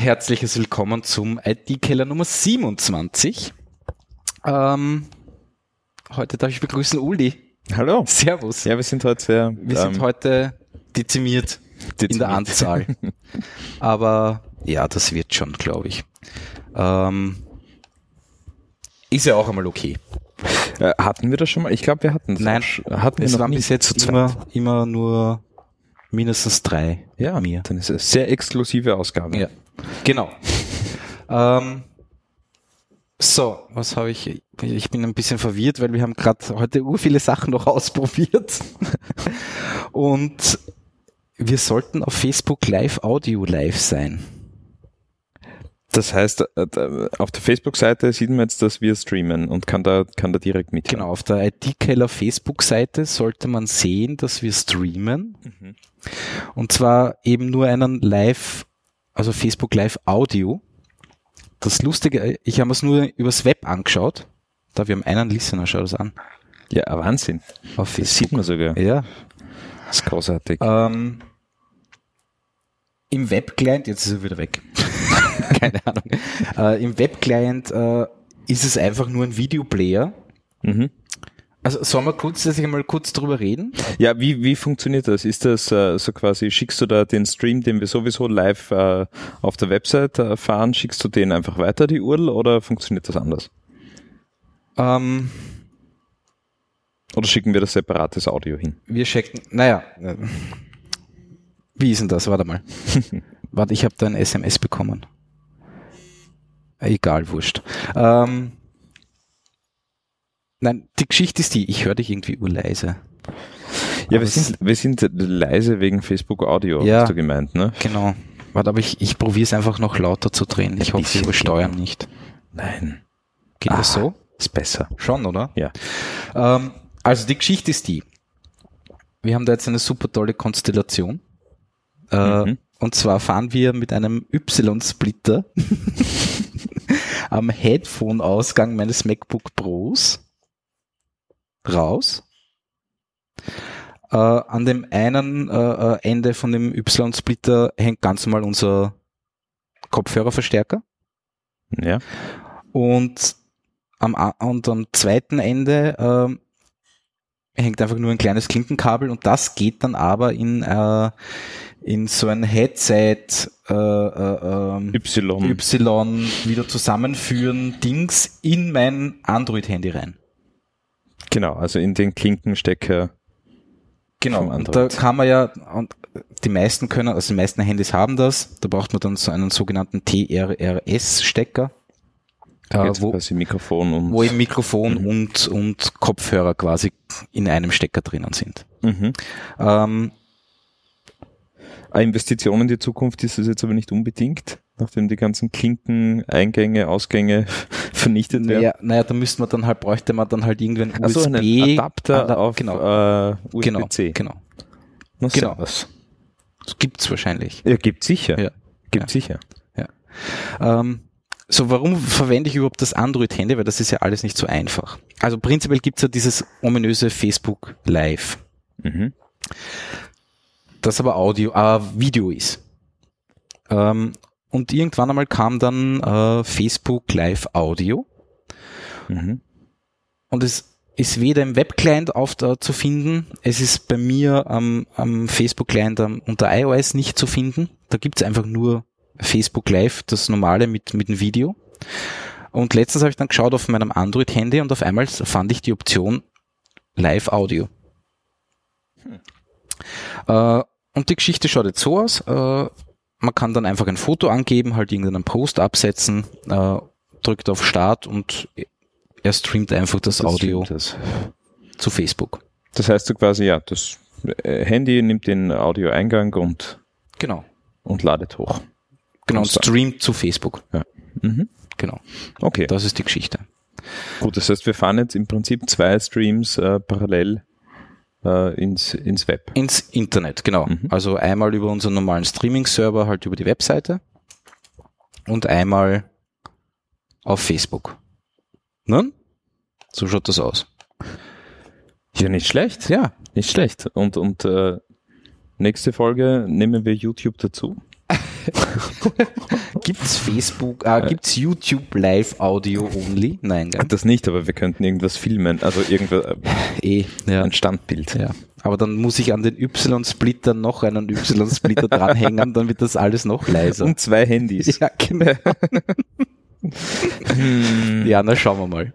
Herzliches Willkommen zum IT-Keller Nummer 27. Ähm, heute darf ich begrüßen Uli. Hallo. Servus. Ja, wir sind heute sehr. Wir sind ähm, heute dezimiert, in der dezimiert. Anzahl. Aber ja, das wird schon, glaube ich. Ähm, ist ja auch einmal okay. Äh, hatten wir das schon mal? Ich glaube, wir hatten das. Nein, hatten wir Es noch waren bis jetzt immer, immer nur mindestens drei. Ja, mir. dann ist es sehr exklusive Ausgabe. Ja, genau. ähm, so, was habe ich? Ich bin ein bisschen verwirrt, weil wir haben gerade heute ur viele Sachen noch ausprobiert. Und wir sollten auf Facebook Live Audio live sein. Das heißt, äh, da- auf der Facebook-Seite sieht man jetzt, dass wir streamen und kann da, kann da direkt mit. Genau, auf der IT-Keller Facebook-Seite sollte man sehen, dass wir streamen. Mhm. Und zwar eben nur einen Live, also Facebook Live Audio. Das Lustige, ich habe es nur übers Web angeschaut. Da wir haben einen Listener, schau das an. Ja, Wahnsinn. Auf Das sieht man sogar. Ja. Das ist großartig. Ähm, Im Web-Client, jetzt ist er wieder weg. Keine Ahnung. Äh, Im Web-Client äh, ist es einfach nur ein Videoplayer. Mhm. Also sollen wir kurz, dass ich mal kurz drüber reden? Ja, wie, wie funktioniert das? Ist das äh, so quasi, schickst du da den Stream, den wir sowieso live äh, auf der Website äh, fahren, schickst du den einfach weiter, die URL, oder funktioniert das anders? Ähm, Oder schicken wir das separates Audio hin? wir checken, naja, äh, wie ist denn das? Warte mal. Warte, ich habe da ein SMS bekommen. Egal, wurscht. Ähm, nein, die Geschichte ist die, ich höre dich irgendwie urleise. Ja, Aber wir sind, wir sind leise wegen Facebook Audio, Ja. hast du gemeint, ne? Genau. Warte, aber ich, ich probiere es einfach noch lauter zu drehen. Ich hoffe, wir übersteuern nicht. Nein. Geht das Ah. so? Ist besser. Schon, oder? Ja. Ähm, also die Geschichte ist die. Wir haben da jetzt eine super tolle Konstellation. Äh, Mhm. Und zwar fahren wir mit einem Y-Splitter am Headphone-Ausgang meines MacBook Pros raus. Äh, an dem einen äh, äh, Ende von dem Y-Splitter hängt ganz normal unser Kopfhörerverstärker. Ja. Und am, und am zweiten Ende ähm, hängt einfach nur ein kleines Klinkenkabel und das geht dann aber in, äh, in so ein Headset äh, äh, ähm, Y. Y wieder zusammenführen Dings in mein Android-Handy rein. Genau, also in den Klinkenstecker. Genau, und da kann man ja, und die meisten können, also die meisten Handys haben das, da braucht man dann so einen sogenannten TRRS-Stecker, äh, wo, quasi Mikrofon und. wo eben Mikrofon Mhm. und, und Kopfhörer quasi in einem Stecker drinnen sind. Mhm. Ähm, Eine Investition in die Zukunft ist es jetzt aber nicht unbedingt, nachdem die ganzen Klinken, Eingänge, Ausgänge vernichtet werden. naja, naja, da müsste man dann halt, bräuchte man dann halt irgendwann USB. Also einen Adapter Ada- auf genau, äh, genau, USB-C. genau. Na, genau. servus. Das gibt's wahrscheinlich. Ja, gibt sicher. Ja. Gibt Ja. sicher. Ähm, so, warum verwende ich überhaupt das Android-Handy? Weil das ist ja alles nicht so einfach. Also prinzipiell gibt's ja dieses ominöse Facebook Live, Mhm. Das aber Audio, äh, Video ist. Ähm, und irgendwann einmal kam dann äh, Facebook Live Audio Mhm. und es ist weder im Webclient auf der, zu finden, es ist bei mir am, am Facebook-Client unter iOS nicht zu finden. Da gibt's einfach nur Facebook Live, das normale mit, mit dem Video. Und letztens habe ich dann geschaut auf meinem Android-Handy und auf einmal fand ich die Option Live-Audio. Äh, und die Geschichte schaut jetzt so aus. Äh, man kann dann einfach ein Foto angeben, halt irgendeinen Post absetzen, äh, drückt auf Start und er streamt einfach das, Das Audio Das. zu Facebook. das heißt so quasi, ja, das äh, Handy nimmt den Audioeingang und, Genau. und ladet hoch. Genau, und streamt zu Facebook. Mhm. Genau. Okay, Das ist die Geschichte. gut. Das heißt, wir fahren jetzt im Prinzip zwei Streams äh, parallel äh, ins, ins Web. Ins Internet, genau. Mhm. Also einmal über unseren normalen Streaming-Server, halt über die Webseite und einmal auf Facebook. Nun? So schaut das aus. Ja, nicht schlecht. Ja, Nicht schlecht. Und, und äh, nächste Folge nehmen wir YouTube dazu. gibt's Facebook, äh, gibt's YouTube Live Audio Only? Nein, gell? Das nicht, aber wir könnten irgendwas filmen, also irgendwas, Eh, ja. ein Standbild. ja. Aber dann muss ich an den Y-Splitter noch einen Y-Splitter dranhängen, dann wird das alles noch leiser. Und zwei Handys. ja, genau. ja, na schauen wir mal.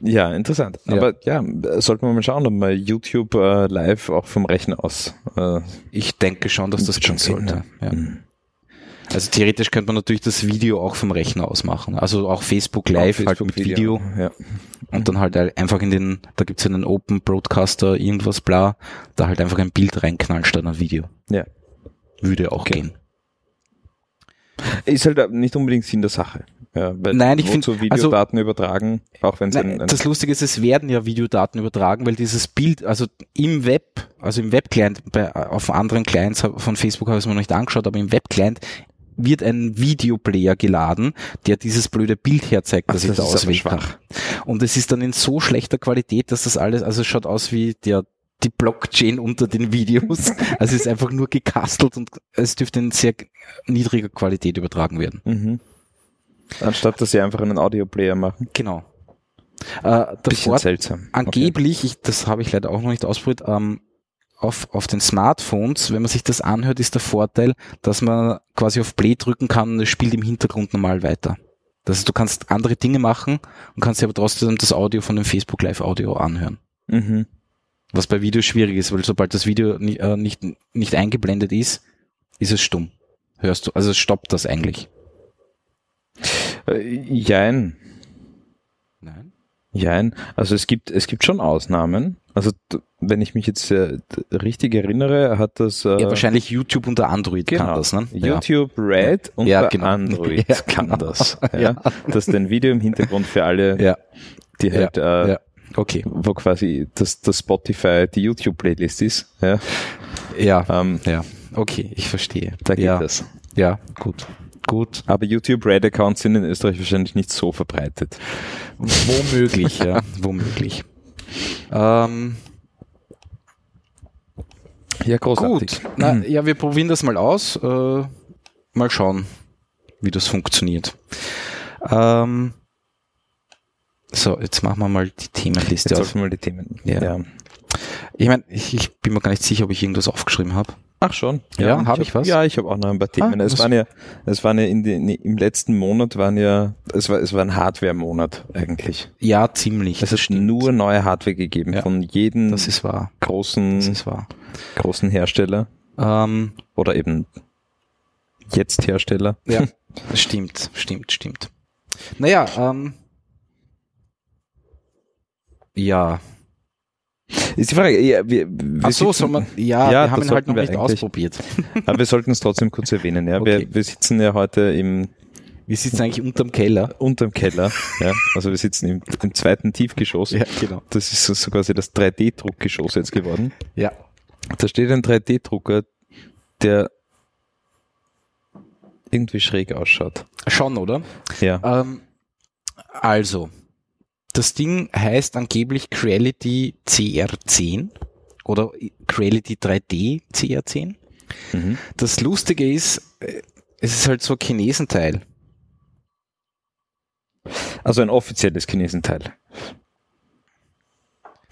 Ja, interessant. Ja. Aber ja, sollten wir mal schauen, ob man YouTube äh, live auch vom Rechner aus äh, Ich denke schon, dass das schon sollte. gehen, Ja. Also theoretisch könnte man natürlich das Video auch vom Rechner aus machen. Also auch Facebook Live halt Facebook mit Video. Ja. und dann halt einfach in den, da gibt's ja einen Open Broadcaster, irgendwas bla, da halt einfach ein Bild reinknallen statt ein Video. ja. Würde auch Okay. gehen. Ist halt nicht unbedingt Sinn der Sache. Ja, weil Nein, ich find- wozu Videodaten übertragen, auch wenn das Lustige ist, es werden ja Videodaten übertragen, weil dieses Bild, also im Web, also im Web-Client, bei, auf anderen Clients von Facebook habe ich es mir noch nicht angeschaut, aber im Web-Client wird ein Videoplayer geladen, der dieses blöde Bild herzeigt, das Ach, ich das da ist aber auswählen kann. Und es ist dann in so schlechter Qualität, dass das alles, also es schaut aus wie der die Blockchain unter den Videos. Also es ist einfach nur gekastelt und es dürfte in sehr niedriger Qualität übertragen werden. Mhm. Anstatt dass sie einfach einen Audioplayer machen. Genau. Äh, Bisschen Vor seltsam. angeblich, ich, das habe ich leider auch noch nicht ausprobiert, ähm, auf, auf den Smartphones, wenn man sich das anhört, ist der Vorteil, dass man quasi auf Play drücken kann und es spielt im Hintergrund normal weiter. Das heißt, du kannst andere Dinge machen und kannst dir aber trotzdem das Audio von dem Facebook Live Audio anhören. Mhm. Was bei Video schwierig ist, weil sobald das Video ni- äh, nicht, nicht eingeblendet ist, ist es stumm. Hörst du, also es stoppt das eigentlich. Äh, jein. Nein. Jein. Also es gibt, es gibt schon Ausnahmen. Also wenn ich mich jetzt äh, richtig erinnere, hat das äh, Ja, wahrscheinlich YouTube unter Android genau, kann das, ne? Ja. YouTube Red und Ja, genau. Android Ja, kann genau. das. Ja. Ja. Das ist ein Video im Hintergrund für alle, Ja, die halt, äh, ja. Okay. wo quasi das, das Spotify die YouTube-Playlist ist. Ja. Ja, Ähm, ja. Okay, ich verstehe. da geht ja. das. Ja, gut. Gut. Aber YouTube Red Accounts sind in Österreich wahrscheinlich nicht so verbreitet. Womöglich, ja. Womöglich. Ähm, Ja, gut. Na, ja, wir probieren das mal aus. Äh, mal schauen, wie das funktioniert. Ähm, so, jetzt machen wir mal die Themenliste Jetzt auf. mal die Themen. Ja. Ich meine, ich, ich bin mir gar nicht sicher, ob ich irgendwas aufgeschrieben habe. Ach schon. Ja, hab ich was? Ja, ich habe auch noch ein paar Themen. Ah, es waren ja, es waren ja in den, im letzten Monat waren ja, es war, es war ein Hardware-Monat eigentlich. Ja, ziemlich. Es hat nur neue Hardware gegeben Ja. von jedem Das ist wahr. großen, Das ist wahr. großen Hersteller Ähm, oder eben jetzt Hersteller. Ja, stimmt, stimmt, stimmt. Naja, ähm, ja. Ist die Frage, ja, wir, wir Ach so, sitzen- man, ja, Ja, wir haben ihn halt noch nicht ausprobiert. aber wir sollten es trotzdem kurz erwähnen. Ja, Okay. wir, wir sitzen ja heute im Wir sitzen eigentlich unterm Keller. unterm Keller. ja, also wir sitzen im, im zweiten Tiefgeschoss. genau. Das ist so, so quasi das 3D-Druckgeschoss jetzt geworden. Ja. Da steht ein 3D-Drucker, der irgendwie schräg ausschaut. Schon, oder? Ja. Ähm, also, das Ding heißt angeblich Creality CR10 oder Creality 3D CR10. Mhm. Das Lustige ist, äh, es ist halt so ein Chinesenteil. Also ein offizielles Chinesenteil.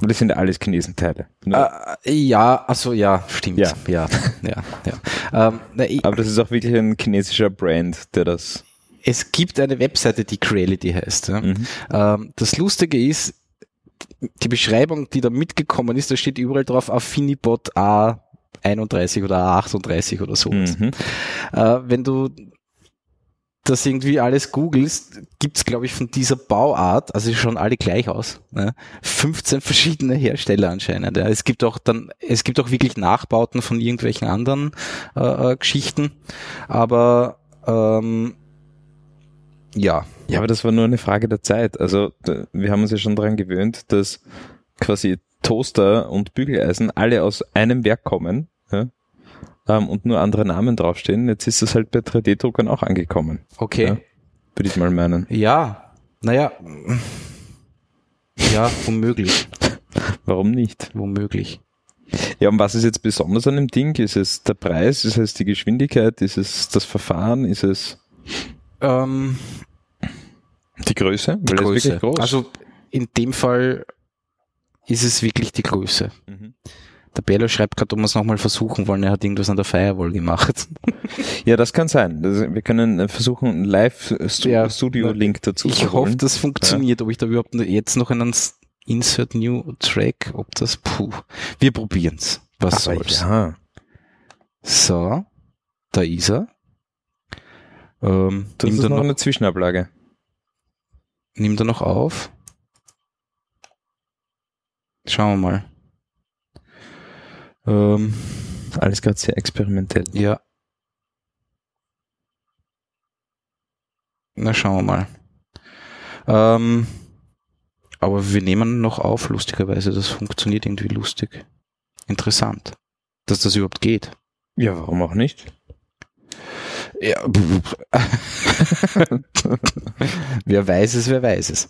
Das sind ja alles Chinesenteile. Nur- Äh, ja, also ja, stimmt. Ja. ja, ja. ja. Ähm, na, ich, Aber das ist auch wirklich ein chinesischer Brand, der das. Es gibt eine Webseite, die Creality heißt. Ja. Mhm. Ähm, das Lustige ist, die Beschreibung, die da mitgekommen ist, da steht überall drauf Affinibot A31 oder A38 oder sowas. Mhm. Äh, wenn du das irgendwie alles googelst, gibt's glaube ich, von dieser Bauart, also schauen alle gleich aus, ne? 15 verschiedene Hersteller anscheinend. Ja. Es gibt auch dann, es gibt auch wirklich Nachbauten von irgendwelchen anderen äh, äh, Geschichten, aber ähm, ja, Ja, aber das war nur eine Frage der Zeit. Also wir haben uns ja schon daran gewöhnt, dass quasi Toaster und Bügeleisen alle aus einem Werk kommen ja, ähm, und nur andere Namen draufstehen. Jetzt ist das halt bei 3D-Druckern auch angekommen, okay. Ja. würde ich mal meinen. Ja, naja, ja, womöglich, Warum nicht? womöglich. Ja, und was ist jetzt besonders an dem Ding? Ist es der Preis? Ist es die Geschwindigkeit? Ist es das Verfahren? Ist es Ähm, die Größe? die ist Größe. wirklich groß. Also in dem Fall ist es wirklich die Größe. Mhm. Der Bello schreibt gerade, ob wir es nochmal versuchen wollen. Er hat irgendwas an der Firewall gemacht. Ja, das kann sein. Wir können äh, versuchen, einen Ja. Live-Studio-Link dazu ich hoffe, das funktioniert. Ob ich da überhaupt jetzt noch einen Insert New Track, ob das, puh. Wir probieren's. Was Aber soll's. ja. So, da ist er. Ähm, Das ist noch noch, eine Zwischenablage. nimmt er noch auf? Schauen wir mal. Ähm, Alles gerade sehr experimentell. ja. Na, schauen wir mal. Ähm, aber wir nehmen noch auf, lustigerweise. Das funktioniert irgendwie lustig. Interessant. Dass das überhaupt geht. Ja, warum auch nicht? Ja. wer weiß es, wer weiß es.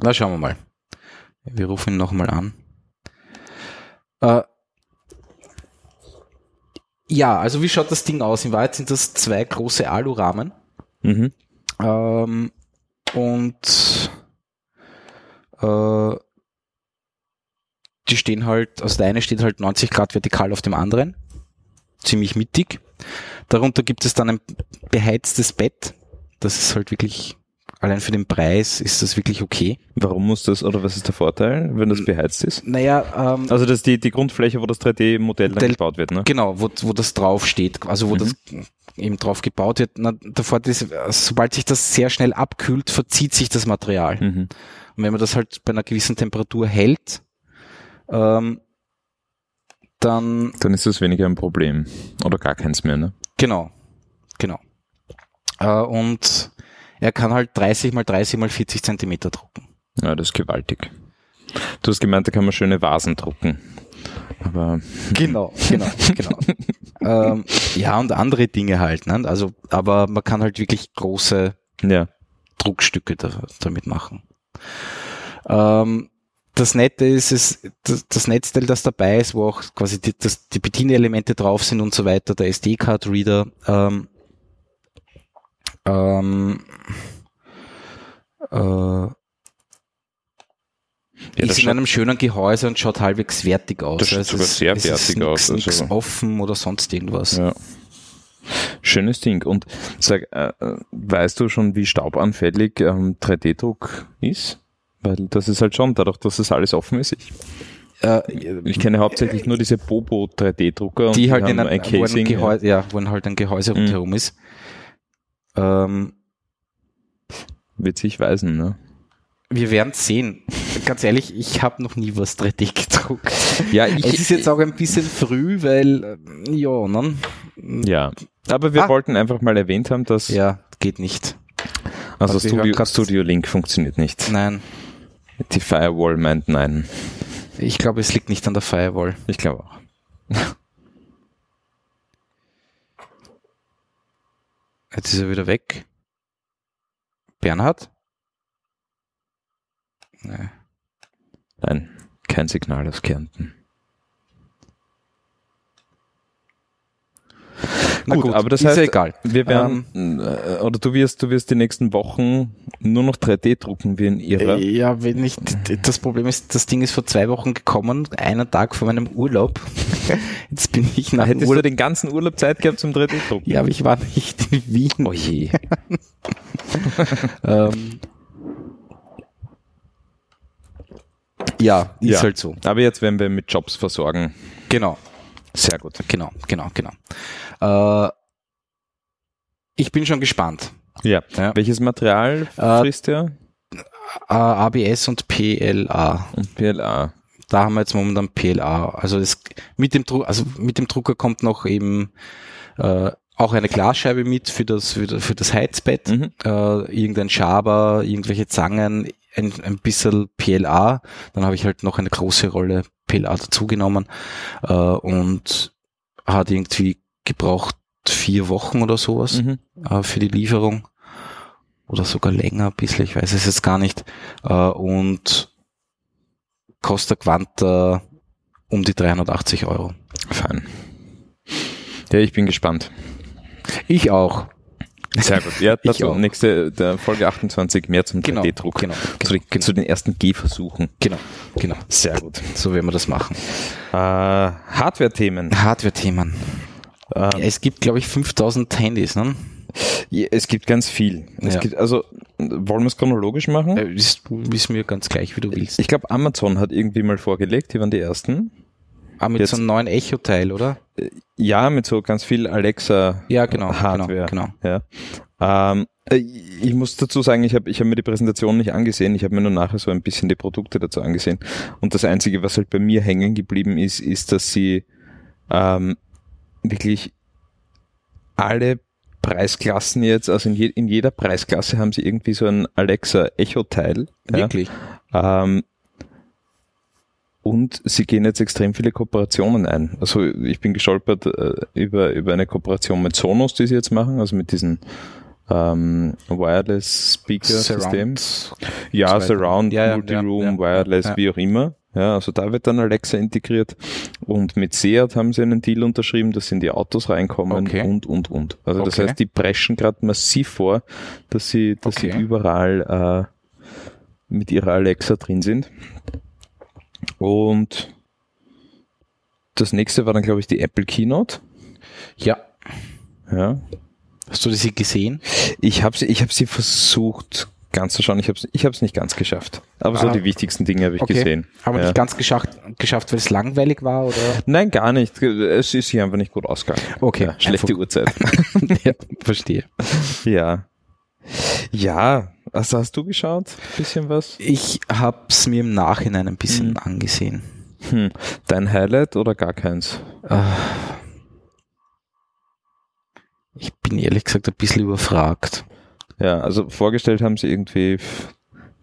Na, schauen wir mal. Wir rufen ihn nochmal an. Äh, ja, also wie schaut das Ding aus? In Wahrheit sind das zwei große Alurahmen. Mhm. Ähm, und äh, die stehen halt, also der eine steht halt 90 Grad vertikal auf dem anderen. Ziemlich mittig. Darunter gibt es dann ein beheiztes Bett. Das ist halt wirklich, allein für den Preis ist das wirklich okay. Warum muss das, oder was ist der Vorteil, wenn das beheizt ist? Naja, ähm, Also das ist die, die Grundfläche, wo das 3D-Modell dann gebaut wird, ne? Genau, wo, wo das drauf steht, also wo Mhm. das eben drauf gebaut wird. Na, der Vorteil ist, sobald sich das sehr schnell abkühlt, verzieht sich das Material. Mhm. Und wenn man das halt bei einer gewissen Temperatur hält, ähm, dann, Dann ist das weniger ein Problem. Oder gar keins mehr, ne? genau, genau. Äh, und er kann halt 30 mal 30 mal 40 Zentimeter drucken. Ja, das ist gewaltig. Du hast gemeint, da kann man schöne Vasen drucken. Aber Genau, genau, genau. ähm, ja, und andere Dinge halt, ne? Also, aber man kann halt wirklich große ja, Druckstücke da, damit machen. Ähm, das Nette ist, es, das, das Netzteil, das dabei ist, wo auch quasi die, das, die Bedienelemente drauf sind und so weiter, der SD-Card-Reader, ähm, ähm, äh, ja ist in einem schönen Gehäuse und schaut halbwegs wertig aus. Das schaut Also sogar es- sehr ist wertig nix, aus, Nix also- offen oder sonst irgendwas. ja. Schönes Ding. Und sag, äh, äh, weißt du schon, wie staubanfällig ähm, 3D-Druck ist? Weil das ist halt schon, dadurch, dass das alles offen ist. Ich, Äh, ich kenne hauptsächlich nur diese Bobo 3D-Drucker und die halt in haben ein, wo Casing. ja. Gehäuse, ja, wo ein halt ein Gehäuse Mhm. rundherum ist. Ähm, Wird sich weisen, ne? wir werden sehen. Ganz ehrlich, ich habe noch nie was 3D gedruckt. Ja, ich, es ist jetzt auch ein bisschen früh, weil äh, ja, ne? ja. Aber wir Ah. wollten einfach mal erwähnt haben, dass Ja, geht nicht. also hören Studio, Studio Link funktioniert nicht. Nein, Die Firewall meint nein. ich glaube, es liegt nicht an der Firewall. Ich glaube auch. Jetzt ist er wieder weg. Bernhard? Nee. Nein, kein Signal aus Kärnten. Na Gut, aber das ist heißt, ja egal. Wir werden, äh, oder du wirst, du wirst die nächsten Wochen nur noch 3D drucken wie ein Irrer. Äh, Ja, wenn nicht. Das Problem ist, das Ding ist vor zwei Wochen gekommen, einen Tag vor meinem Urlaub. Jetzt bin ich nach Hättest du Urlaub. den ganzen Urlaub Zeit gehabt zum 3D-Drucken? Ja, aber ich war nicht in Wien. Oh je. Ähm, ja, ist Ja. halt so. Aber jetzt werden wir mit Jobs versorgen. Genau, Sehr gut. genau, genau, genau. Äh, ich bin schon gespannt. Ja. Ja. Welches Material Äh, frisst ihr? Äh, ABS und PLA. Und PLA. Da haben wir jetzt momentan PLA. Also das, mit dem Druck, also mit dem Drucker kommt noch eben äh, auch eine Glasscheibe mit für das für, das- für das Heizbett, Mhm. äh, irgendein Schaber, irgendwelche Zangen, ein, ein bisschen PLA. Dann habe ich halt noch eine große Rolle PLA dazugenommen äh, und hat irgendwie gebraucht vier Wochen oder sowas Mhm. äh, für die Lieferung. Oder sogar länger ein bisschen, ich weiß es jetzt gar nicht. Äh, und Costa Quanta um die 380 Euro. Fein. Ja, ich bin gespannt. Ich auch. Sehr gut. Ja, auch. nächste Folge 28 mehr zum Genau, 3D-Druck. genau, Zu, den- zu den ersten Gehversuchen. Genau, genau. Sehr gut. So werden wir das machen. Äh, Hardware-Themen. Hardware-Themen. Äh, Ja, es gibt, glaube ich, 5000 Handys, ne? ja, es gibt ganz viel. Es Ja. gibt, also, wollen wir es chronologisch machen? Äh, Ist, ist mir ganz gleich, wie du willst. Ich glaube, Amazon hat irgendwie mal vorgelegt, die waren die ersten. Ah, mit jetzt- so einem neuen Echo-Teil, oder? Ja, mit so ganz viel Alexa Ja, genau, Hardware. genau, Ja. Ähm, äh, ich muss dazu sagen, ich habe ich hab mir die Präsentation nicht angesehen, ich habe mir nur nachher so ein bisschen die Produkte dazu angesehen. Und das Einzige, was halt bei mir hängen geblieben ist, ist, dass sie ähm, wirklich alle Preisklassen jetzt, also in, je, in jeder Preisklasse haben sie irgendwie so ein Alexa Echo-Teil. Ja. Wirklich? Ähm, und sie gehen jetzt extrem viele Kooperationen ein. Also ich bin gestolpert äh, über, über eine Kooperation mit Sonos, die sie jetzt machen, also mit diesen ähm, Wireless Speaker. Surround. Ja, so weiter. Surround, Ja, ja, Multiroom, ja, ja, Wireless, ja. wie auch immer. Ja, also da wird dann Alexa integriert. Und mit Seat haben sie einen Deal unterschrieben, dass in die Autos reinkommen Okay. und, und, und. Also das Okay. heißt, die preschen gerade massiv vor, dass sie, dass sie Okay. überall äh, mit ihrer Alexa drin sind. Und das nächste war dann, glaube ich, die Apple Keynote. Ja. Ja. Hast du sie gesehen? Ich habe sie, ich hab sie versucht ganz zu schauen. Ich habe es ich hab's nicht ganz geschafft. Aber so Ah. die wichtigsten Dinge habe ich gesehen. Aber ja. nicht ganz geschafft, geschafft, weil es langweilig war, oder? Nein, gar nicht. Es ist hier einfach nicht gut ausgegangen. Okay. Ja, schlechte Uhrzeit. ja, verstehe. ja. Ja. Also hast du geschaut? Bisschen was? Ich hab's mir im Nachhinein ein bisschen Mhm. angesehen. Hm. Dein Highlight oder gar keins? Ah. Ich bin ehrlich gesagt ein bisschen überfragt. Ja, also vorgestellt haben sie irgendwie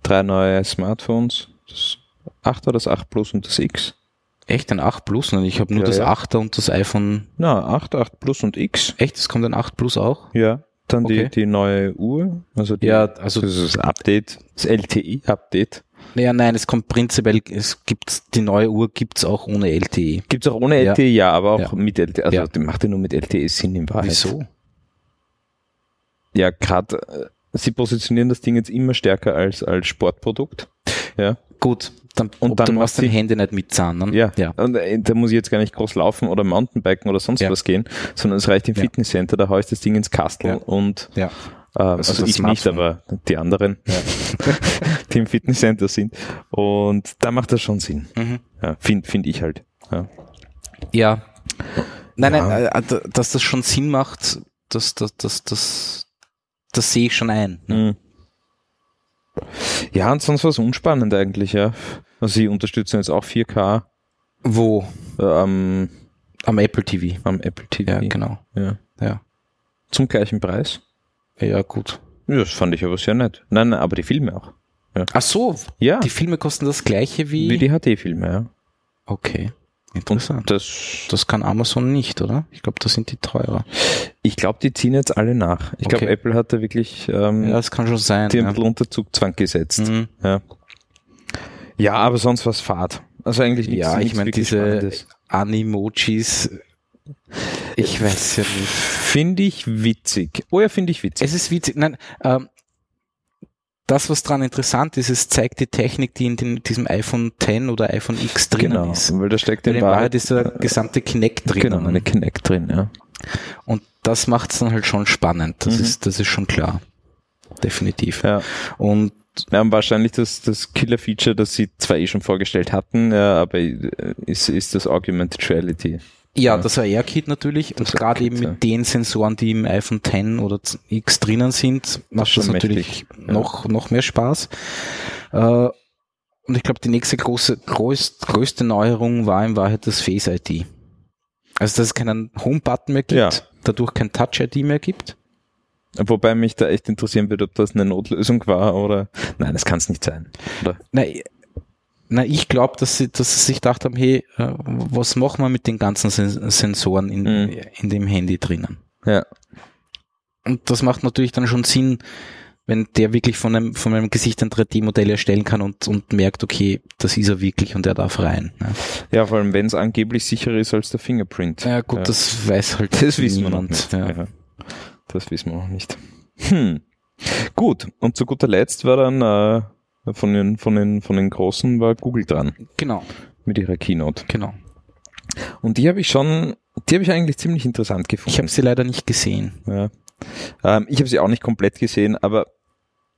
drei neue Smartphones. Das 8 oder das 8 Plus und das X. Echt ein 8 Plus? Und ich habe nur Ja, das ja. 8er und das iPhone. Na, 8, 8 Plus und X. Echt, es kommt ein 8 Plus auch? Ja. Dann Okay. die, die neue Uhr. Also die, Ja, also- das das Update, das LTE-Update. Naja, nein, es kommt prinzipiell, es gibt, die neue Uhr gibt's auch ohne. LTE. Gibt's auch ohne Ja. LTE, ja, aber auch Ja. mit LTE. Also Ja. die macht ja nur mit LTE Sinn in Wahrheit. Wieso? Ja, gerade sie positionieren das Ding jetzt immer stärker als, als Sportprodukt. Ja. Gut, dann, Und ob dann du machst dein sie- Handy nicht mitzahlen. Ne? Ja. ja. Und äh, da muss ich jetzt gar nicht groß laufen oder Mountainbiken oder sonst Ja. was gehen, sondern es reicht im Ja. Fitnesscenter, da ich das Ding ins Kastel und ja. ähm, Also also, das ich nicht, Smartphone. aber die anderen, die im Fitnesscenter sind. Und da macht das schon Sinn. Mhm. Finde find ich halt. Ja. Nein, nein, äh, d- dass das schon Sinn macht, das, das, das, das, das sehe ich schon ein. ne? Mhm. Ja, und sonst was unspannend eigentlich, ja. Also sie unterstützen jetzt auch 4K Wo? äh, am, Apple TV. am Apple TV. Ja, genau. Ja. Ja. Zum gleichen Preis. Ja, gut. Ja, das fand ich aber sehr nett. Nein, nein, aber die Filme auch. Ach so, Ja, die Filme kosten das gleiche wie. wie die HD-Filme, ja. okay. Interessant. Und das, Das kann Amazon nicht, oder? Ich glaube, da sind die teurer. ich glaube, die ziehen jetzt alle nach. Ich glaube, Okay. Apple hat da wirklich ähm, Ja, das kann schon sein. die ein Ja. bisschen unter Zugzwang gesetzt. Mhm. Ja. ja, aber sonst was Fahrt. Also eigentlich nichts Ja, ich meine, wirklich diese Spannendes. Animojis, ich weiß ja nicht. Finde ich witzig. Oh ja, finde ich witzig. Es ist witzig. Nein, ähm, das, was dran interessant ist, es zeigt die Technik, die in den, diesem iPhone 10 oder iPhone X drinnen genau, ist. weil da steckt in in Wahrheit ist der gesamte Kinect drinnen. genau, eine Kinect drin, ja. Und das macht es dann halt schon spannend. Das Mhm. ist, das ist schon klar. Definitiv. ja. Und Ja, und wahrscheinlich das, das Killer-Feature, das sie zwar eh schon vorgestellt hatten, ja, aber äh, ist, ist das Augmented Reality. Ja, Ja. das AR-Kit natürlich. Und Das gerade AR-Kit, eben ja. mit den Sensoren, die im iPhone 10 oder X drinnen sind, macht schon das natürlich mächtig, ja. noch, noch mehr Spaß. Äh, und ich glaube, die nächste große, größt, größte Neuerung war in Wahrheit das Face ID. Also, dass es keinen Home-Button mehr gibt, Ja. dadurch kein Touch-ID mehr gibt. Wobei mich da echt interessieren wird, ob das eine Notlösung war oder. Nein, das kann es nicht sein. Oder? Na, na ich glaube, dass sie, dass sie sich gedacht haben, hey, äh, was machen wir mit den ganzen Sen Sensoren in, Mhm. in dem Handy drinnen? Ja. Und das macht natürlich dann schon Sinn, wenn der wirklich von einem, von einem Gesicht ein 3D-Modell erstellen kann und, und merkt, okay, das ist er wirklich und er darf rein. Ja, Ja, vor allem wenn es angeblich sicherer ist als der Fingerprint. ja gut, Ja. das weiß halt Das wissen wir noch niemand. nicht. Ja. Ja. Das wissen wir noch nicht. Hm. Gut, und zu guter Letzt war dann äh, von, den, von, den, von den Großen war Google dran Genau, mit ihrer Keynote. genau. Und die habe ich schon, die habe ich eigentlich ziemlich interessant gefunden. Ich habe sie leider nicht gesehen. Ja. Ähm, ich habe sie auch nicht komplett gesehen, aber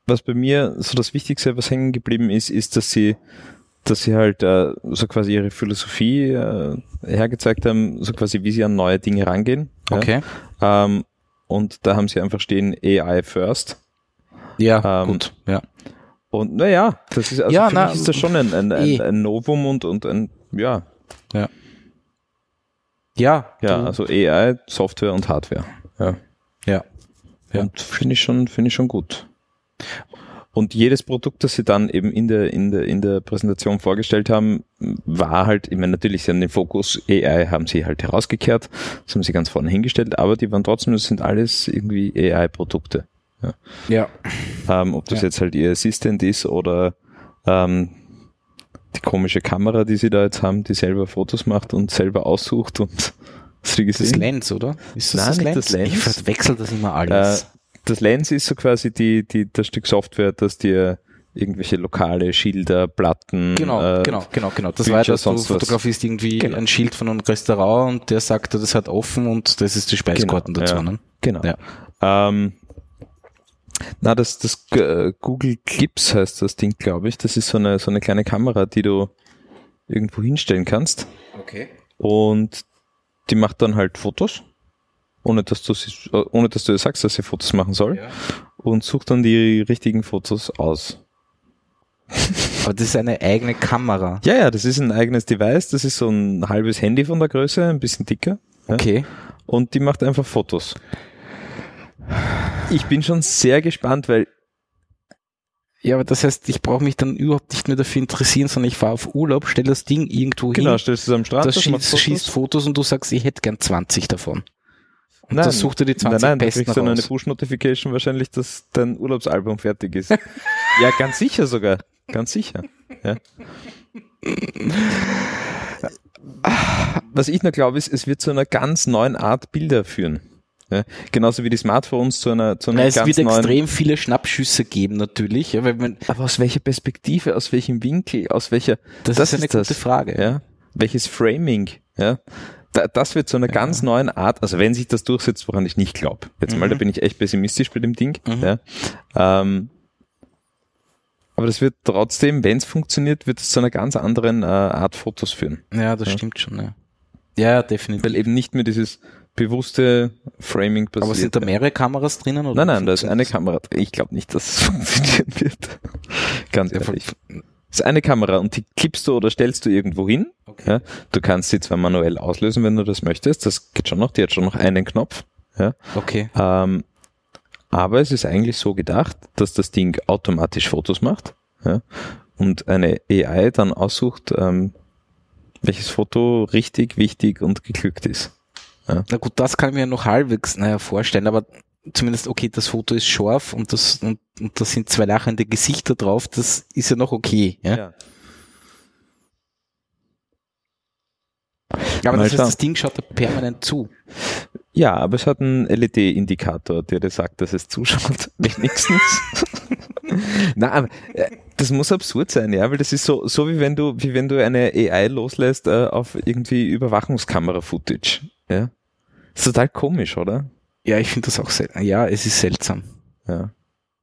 was bei mir so das Wichtigste, was hängen geblieben ist, ist, dass sie, dass sie halt äh, so quasi ihre Philosophie äh, hergezeigt haben, so quasi wie sie an neue Dinge rangehen. Ja? Okay. Ähm, und da haben sie einfach stehen AI first. Ja, Ähm, gut. Ja. Und naja, das ist also Ja, für na, mich ist das schon ein, ein, eh. ein, ein Novum und, und ein, ja, Ja, ja, du- also AI, Software und Hardware. Ja. ja. Ja. Und finde ich schon, finde ich schon gut. Und jedes Produkt, das sie dann eben in der, in der, in der Präsentation vorgestellt haben, war halt, ich meine, natürlich, sie haben den Fokus AI, haben sie halt herausgekehrt, das haben sie ganz vorne hingestellt, aber die waren trotzdem, das sind alles irgendwie AI-Produkte. Ja. Ähm, ob das Ja. jetzt halt ihr Assistant ist oder ähm, die komische Kamera, die sie da jetzt haben, die selber Fotos macht und selber aussucht und hast du Das? Lens, oder? Ist das Nein, das nicht Lens? das Lens. Ich verwechsel das immer alles. Äh, das Lens ist so quasi die, die, das Stück Software, das dir irgendwelche lokale Schilder, Platten, Genau, äh, genau, genau, genau. Das Feature, war ja, dass du was. fotografierst irgendwie Genau. ein Schild von einem Restaurant und der sagt, das hat offen und das ist die Speiskarten Genau, dazu. ja. Ne? Genau. Ja. Ähm, na, das, das äh, Google Clips heißt das Ding, glaube ich. Das ist so eine, so eine kleine Kamera, die du irgendwo hinstellen kannst. Okay. Und die macht dann halt Fotos, ohne dass du, sie- äh, ohne dass du ihr sagst, dass sie Fotos machen soll. Ja. Und sucht dann die richtigen Fotos aus. Aber das ist eine eigene Kamera. Ja, ja, das ist ein eigenes Device. Das ist so ein halbes Handy von der Größe, ein bisschen dicker. Ja. Okay. Und die macht einfach Fotos. Ich bin schon sehr gespannt, weil Ja, aber das heißt, ich brauche mich dann überhaupt nicht mehr dafür interessieren, sondern ich fahre auf Urlaub, stelle das Ding irgendwo genau, hin, stellst du es am Strand, das schießt, Fotos. schießt Fotos und du sagst, ich hätte gern 20 davon. Und Nein, das sucht er die 20 nein, nein, du besten kriegst dann eine. Push-Notification wahrscheinlich, dass dein Urlaubsalbum fertig ist. ja, ganz sicher sogar. Ganz sicher. Ja. Was ich nur glaube, ist, es wird zu einer ganz neuen Art Bilder führen. Ja, genauso wie die Smartphones zu einer, zu einer Na, es ganz wird neuen. extrem viele Schnappschüsse geben, natürlich. Ja, man, aber aus welcher Perspektive, aus welchem Winkel, aus welcher, das, Das ist eine ist das. gute Frage. ja, welches Framing, ja, da, das wird zu einer ganz neuen Art, also wenn sich das durchsetzt, woran ich nicht glaube. Jetzt mal, Mhm. da bin ich echt pessimistisch bei dem Ding, Mhm. ja. Ähm, aber das wird trotzdem, wenn es funktioniert, wird es zu einer ganz anderen äh, Art Fotos führen. Ja, das Ja. stimmt schon. Ja, ja definitiv. Weil eben nicht mehr dieses bewusste Framing passiert. Aber sind da mehrere Kameras drinnen? Oder Nein, nein, da ist eine Kamera. drin. Ich glaube nicht, dass es funktionieren wird. Ganz ehrlich. Das ist eine Kamera und die klippst du oder stellst du irgendwo hin. Okay. Ja, du kannst sie zwar manuell auslösen, wenn du das möchtest. Das geht schon noch. Die hat schon noch einen Knopf. Ja, Okay. ähm, aber es ist eigentlich so gedacht, dass das Ding automatisch Fotos macht ja, und eine AI dann aussucht, ähm, welches Foto richtig, wichtig und geglückt ist. Na gut, das kann ich mir noch halbwegs naja, vorstellen, aber zumindest, okay, das Foto ist scharf und das, und, und da sind zwei lachende Gesichter drauf, das ist ja noch okay. Ja? Ja. Aber das heißt, das Ding schaut da permanent zu. Ja, aber es hat einen LED-Indikator, der dir sagt, dass es zuschaut, wenigstens. Na, aber äh, das muss absurd sein, ja, weil das ist so, so wie wenn du, wie wenn du eine AI loslässt äh, auf irgendwie Überwachungskamera-Footage. Ja, ist total komisch, oder? Ja, ich finde das auch seltsam. Ja, es ist seltsam. Ja,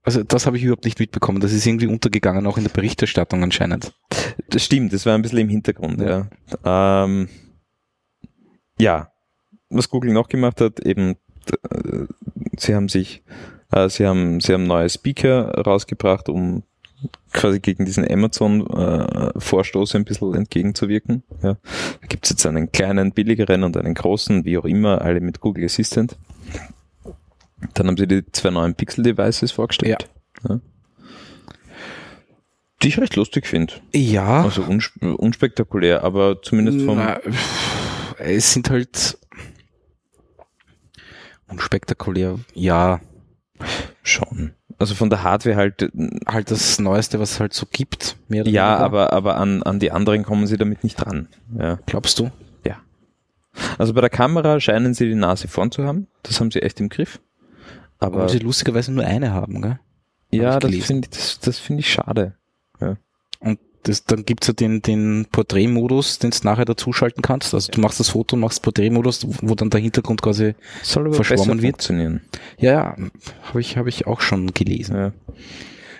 Also das habe ich überhaupt nicht mitbekommen. Das ist irgendwie untergegangen, auch in der Berichterstattung anscheinend. das stimmt. Das war ein bisschen im Hintergrund. Ja, ähm, ja. was Google noch gemacht hat, eben, äh, sie haben sich, äh, sie haben, sie haben neue Speaker rausgebracht, um quasi gegen diesen Amazon-Vorstoß ein bisschen entgegenzuwirken. Ja. Da gibt es jetzt einen kleinen, billigeren und einen großen, wie auch immer, alle mit Google Assistant. Dann haben sie die zwei neuen Pixel-Devices vorgestellt. Ja. Die ich recht lustig finde. Ja. Also unsp unspektakulär, aber zumindest vom. Na, es sind halt unspektakulär, ja. Schon. Also von der Hardware halt, Halt das Neueste, was es halt so gibt. Mehr oder ja, weniger. aber, aber an, an die anderen kommen sie damit nicht dran. Ja. Glaubst du? Ja. Also bei der Kamera scheinen sie die Nase vorn zu haben. Das haben sie echt im Griff. Aber Obwohl sie lustigerweise nur eine haben, gell? ja, ich das finde ich, das, das finde ich schade. Und das, dann gibt's ja den, den Porträtmodus, den du nachher dazuschalten kannst. Also du machst das Foto, machst Porträtmodus, wo dann der Hintergrund quasi, Soll aber Verschwommen wird. funktionieren. ja, ja, habe ich, habe ich auch schon gelesen.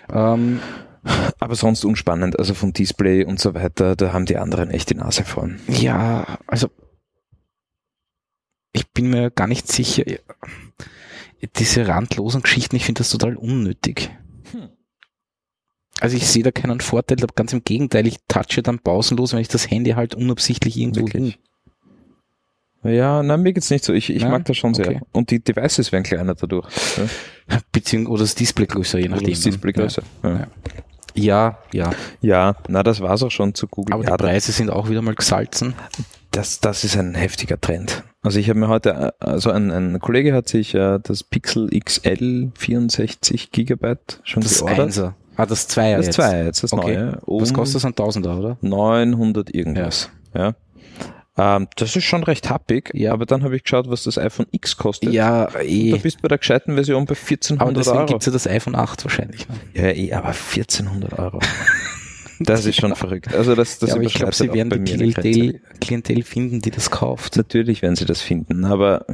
Ja. Ähm, Aber sonst unspannend. Also vom Display und so weiter, da haben die anderen echt die Nase vorn. ja, also ich bin mir gar nicht sicher. Diese randlosen Geschichten, ich finde das total unnötig. Also ich sehe da keinen Vorteil, ganz im Gegenteil, ich touche dann pausenlos, wenn ich das Handy halt unabsichtlich irgendwo hin. Wirklich? Ja, nein, mir geht's nicht so. Ich, ich mag das schon sehr. Okay. Und die Devices werden kleiner dadurch. Ja? Beziehungsweise oder das Display größer, je Oder nachdem. das Display größer. Ja. Ja. Ja, ja. ja, na, das war's auch schon zu Google. Aber ja, die Preise sind auch wieder mal gesalzen. das, das ist ein heftiger Trend. Also ich habe mir heute, also ein, ein Kollege hat sich äh, das Pixel XL 64 Gigabyte schon Das geordert. Einser. Ah, das Zweier Das jetzt. zwei jetzt, das Okay. neue. Um Was kostet das? Ein Tausender, oder? 900 irgendwas. Ja. Ähm, das ist schon recht happig, Ja. aber dann habe ich geschaut, was das iPhone X kostet. Ja, Da eh. bist du bei der gescheiten Version bei Aber 1400 deswegen Euro. gibt's ja das iPhone 8 wahrscheinlich. Ne? Ja, eh, aber 1400 Euro. Das ist schon verrückt. Also das, das ja, aber ich glaube, sie werden die. Klientel, Klientel finden, die das kauft. Natürlich werden sie das finden, aber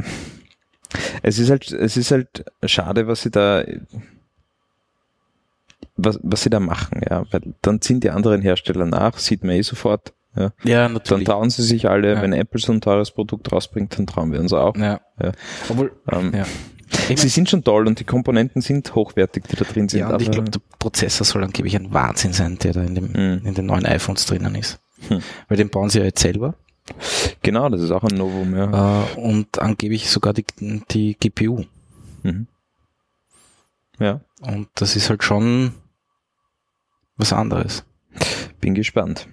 es ist halt, es ist halt schade, was sie da, was, was sie da machen, ja, weil dann ziehen die anderen Hersteller nach, sieht man eh sofort, ja. Ja, Dann trauen sie sich alle, Ja. wenn Apple so ein teures Produkt rausbringt, dann trauen wir uns auch. Ja. Ja. Obwohl, Ähm, ja. Ich Sie sind schon toll und die Komponenten sind hochwertig, die da drin sind. ja, und ich glaube, der Prozessor soll angeblich ein Wahnsinn sein, der da in, dem, Mhm. in den neuen iPhones drinnen ist. Hm. Weil den bauen sie ja jetzt selber. genau, das ist auch ein Novum, ja. Äh, und angeblich sogar die, die GPU. Mhm. Ja, Und das ist halt schon was anderes. bin gespannt.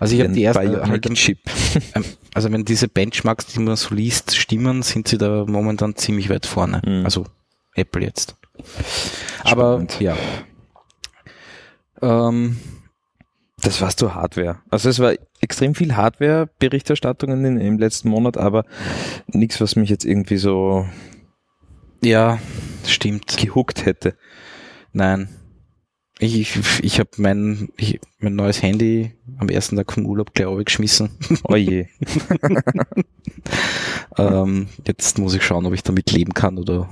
Also ich habe die erste halt, Chip. ähm, also wenn diese Benchmarks, die man so liest, stimmen, sind sie da momentan ziemlich weit vorne. Mhm. Also Apple jetzt. Aber Spannend. ja. Ähm, Das war's zur Hardware. Also es war extrem viel Hardware-Berichterstattungen in- im letzten Monat, aber nichts, was mich jetzt irgendwie so ja, stimmt. gehuckt hätte. Nein. Ich, ich, ich habe mein, ich, mein neues Handy am ersten Tag vom Urlaub gleich geschmissen. Oh je. ähm, jetzt muss ich schauen, ob ich damit leben kann oder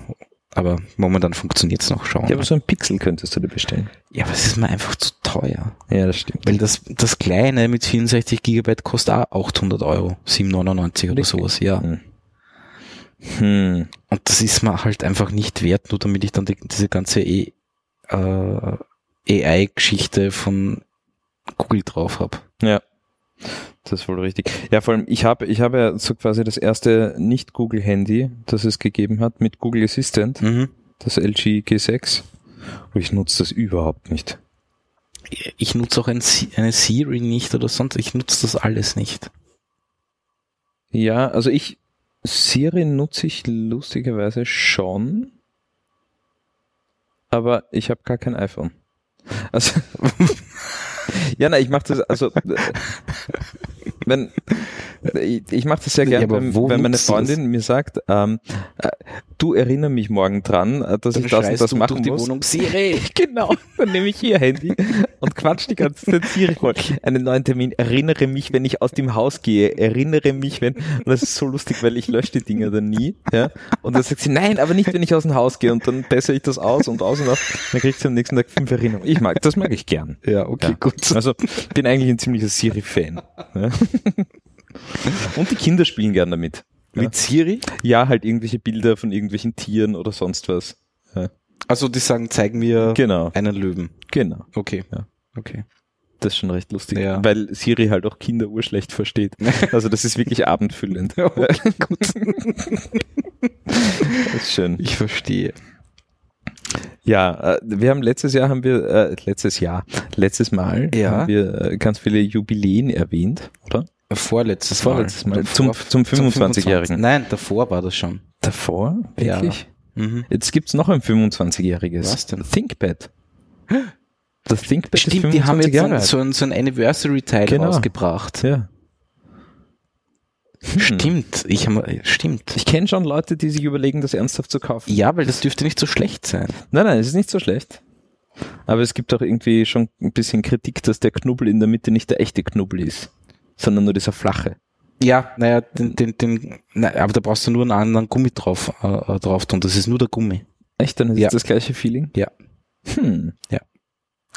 aber momentan funktioniert's noch. Schauen. Ja, aber so ein Pixel könntest du dir bestellen. ja, aber es ist mir einfach zu teuer. Ja, das stimmt. Weil das, das kleine mit 64 Gigabyte kostet auch 800 Euro, 799 oder Wirklich? sowas, ja. Hm. Hm. Und das ist mir halt einfach nicht wert, nur damit ich dann die, diese ganze e, äh, AI-Geschichte von Google drauf hab. Ja. Das ist wohl richtig. Ja, vor allem, ich habe, ich habe ja so quasi das erste Nicht-Google-Handy, das es gegeben hat, mit Google Assistant, Mhm. das LG G6. Und ich nutze das überhaupt nicht. Ich nutze auch ein, eine Siri nicht oder sonst, ich nutze das alles nicht. Ja, also ich, Siri nutze ich lustigerweise schon, aber ich habe gar kein iPhone. Also, ja, nein, ich mache das, also, wenn, ich, ich mache das sehr Ja, gerne, aber wenn, wenn meine das? Freundin mir sagt, ähm, äh, du erinner mich morgen dran, äh, dass ich das und das machen die muss. Wohnung Siri. Genau, dann nehme ich ihr Handy und quatsch die ganze Zeit Siri voll. Einen neuen Termin, erinnere mich, wenn ich aus dem Haus gehe, erinnere mich, wenn, und das ist so lustig, weil ich lösche die Dinger dann nie, ja, und dann sagt sie, nein, aber nicht, wenn ich aus dem Haus gehe, und dann bessere ich das aus und aus und aus, dann kriegt sie am nächsten Tag fünf Erinnerungen. Ich mag, das mag ich gern. Ja, okay, Ja. gut. Also, bin eigentlich ein ziemlicher Siri-Fan. Ja. Und die Kinder spielen gern damit. Mit Siri? Ja, halt irgendwelche Bilder von irgendwelchen Tieren oder sonst was. Also die sagen, zeig mir Genau, einen Löwen. genau. Okay. Ja. Okay. Das ist schon recht lustig, Ja. weil Siri halt auch Kinder urschlecht versteht. Also das ist wirklich abendfüllend. Das ist schön. Ich verstehe. Ja, äh, wir haben letztes Jahr haben wir äh, letztes Jahr, letztes Mal Ja. haben wir äh, ganz viele Jubiläen erwähnt, oder? Vorletztes, Vorletztes Mal. Davor- Zum- zum 25-Jährigen. Nein, davor war das schon. Davor? Wirklich? Mhm. Jetzt gibt's noch ein 25-jähriges. Was denn? ThinkPad. Das ThinkPad Stimmt, ist die haben 25 jetzt Jahre so ein, so ein Anniversary-Teil Genau. rausgebracht. Ja. Hm. Stimmt, ich hab, stimmt. Ich kenne schon Leute, die sich überlegen, das ernsthaft zu kaufen. Ja, weil das dürfte nicht so schlecht sein. Nein, nein, es ist nicht so schlecht. Aber es gibt auch irgendwie schon ein bisschen Kritik, dass der Knubbel in der Mitte nicht der echte Knubbel ist, sondern nur dieser flache. Ja, naja, den, den, den, na, aber da brauchst du nur einen anderen Gummi drauf, äh, äh, drauf tun. Das ist nur der Gummi. Echt? Dann ist Ja. das gleiche Feeling? Ja. Hm.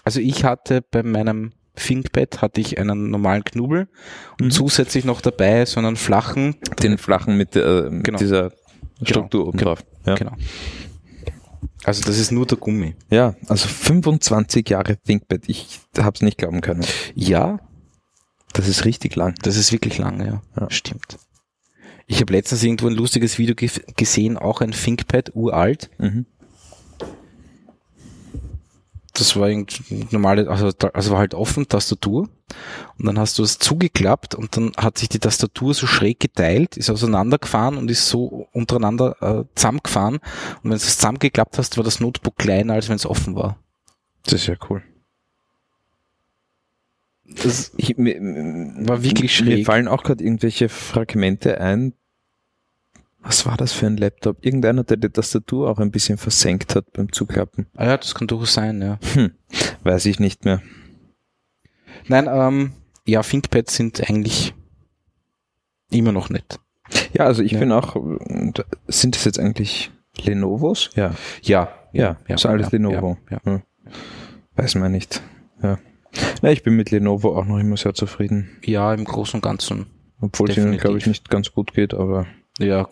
Also ich hatte bei meinem ThinkPad hatte ich einen normalen Knubbel und Mhm. zusätzlich noch dabei so einen flachen, Den flachen mit, mit Genau. dieser Struktur Genau. oben drauf. Ja. genau. Also das ist nur der Gummi. ja, also 25 Jahre ThinkPad. Ich hab's nicht glauben können. Ja, Das ist richtig lang. das ist wirklich lange, ja. Ja. Stimmt. Ich habe letztens irgendwo ein lustiges Video ge gesehen, auch ein ThinkPad, uralt. Mhm. Das war irgendwie normale, also, also war halt offen, Tastatur. Und dann hast du es zugeklappt und dann hat sich die Tastatur so schräg geteilt, ist auseinandergefahren und ist so untereinander äh, zusammengefahren. Und wenn du es zusammengeklappt hast, war das Notebook kleiner, als wenn es offen war. Das ist ja cool. Das Ich, mir, war wirklich Mir schräg. fallen auch gerade irgendwelche Fragmente ein. Was war das für ein Laptop? Irgendeiner, der die Tastatur auch ein bisschen versenkt hat beim Zuklappen. Ah ja, das kann durchaus sein, ja. Hm, weiß ich nicht mehr. Nein, ähm, ja, ThinkPads sind eigentlich immer noch nett. Ja, also ich Ja. bin auch, sind das jetzt eigentlich Lenovos? Ja. Ja, Ja, ist alles Lenovo. Ja, ja. Hm. Weiß man nicht. Ja. Na, ich bin mit Lenovo auch noch immer sehr zufrieden. ja im Großen und Ganzen. Obwohl es ihnen, glaube ich, nicht ganz gut geht, aber Ja,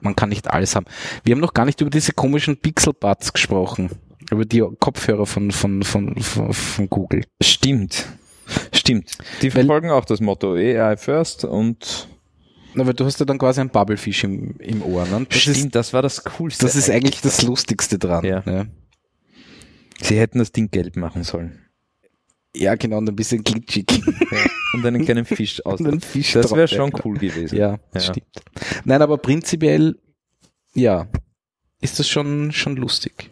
man kann nicht alles haben. Wir haben noch gar nicht über diese komischen Pixel-Buds gesprochen. Über die Kopfhörer von, von, von, von, von Google. stimmt. Stimmt. Die Weil- verfolgen auch das Motto AI first und Na, weil du hast ja dann quasi ein Bubblefish im, im Ohr. Ne? Das ist, das war das Coolste. das ist eigentlich das Lustigste dran. Ja. Ja. Sie hätten das Ding gelb machen sollen. Ja, genau, und ein bisschen glitschig. Und einen kleinen Fisch aus. Und einen Fisch Das wäre ja, schon genau. cool gewesen. Ja, Ja. stimmt. Nein, aber prinzipiell, ja, ist das schon, schon lustig.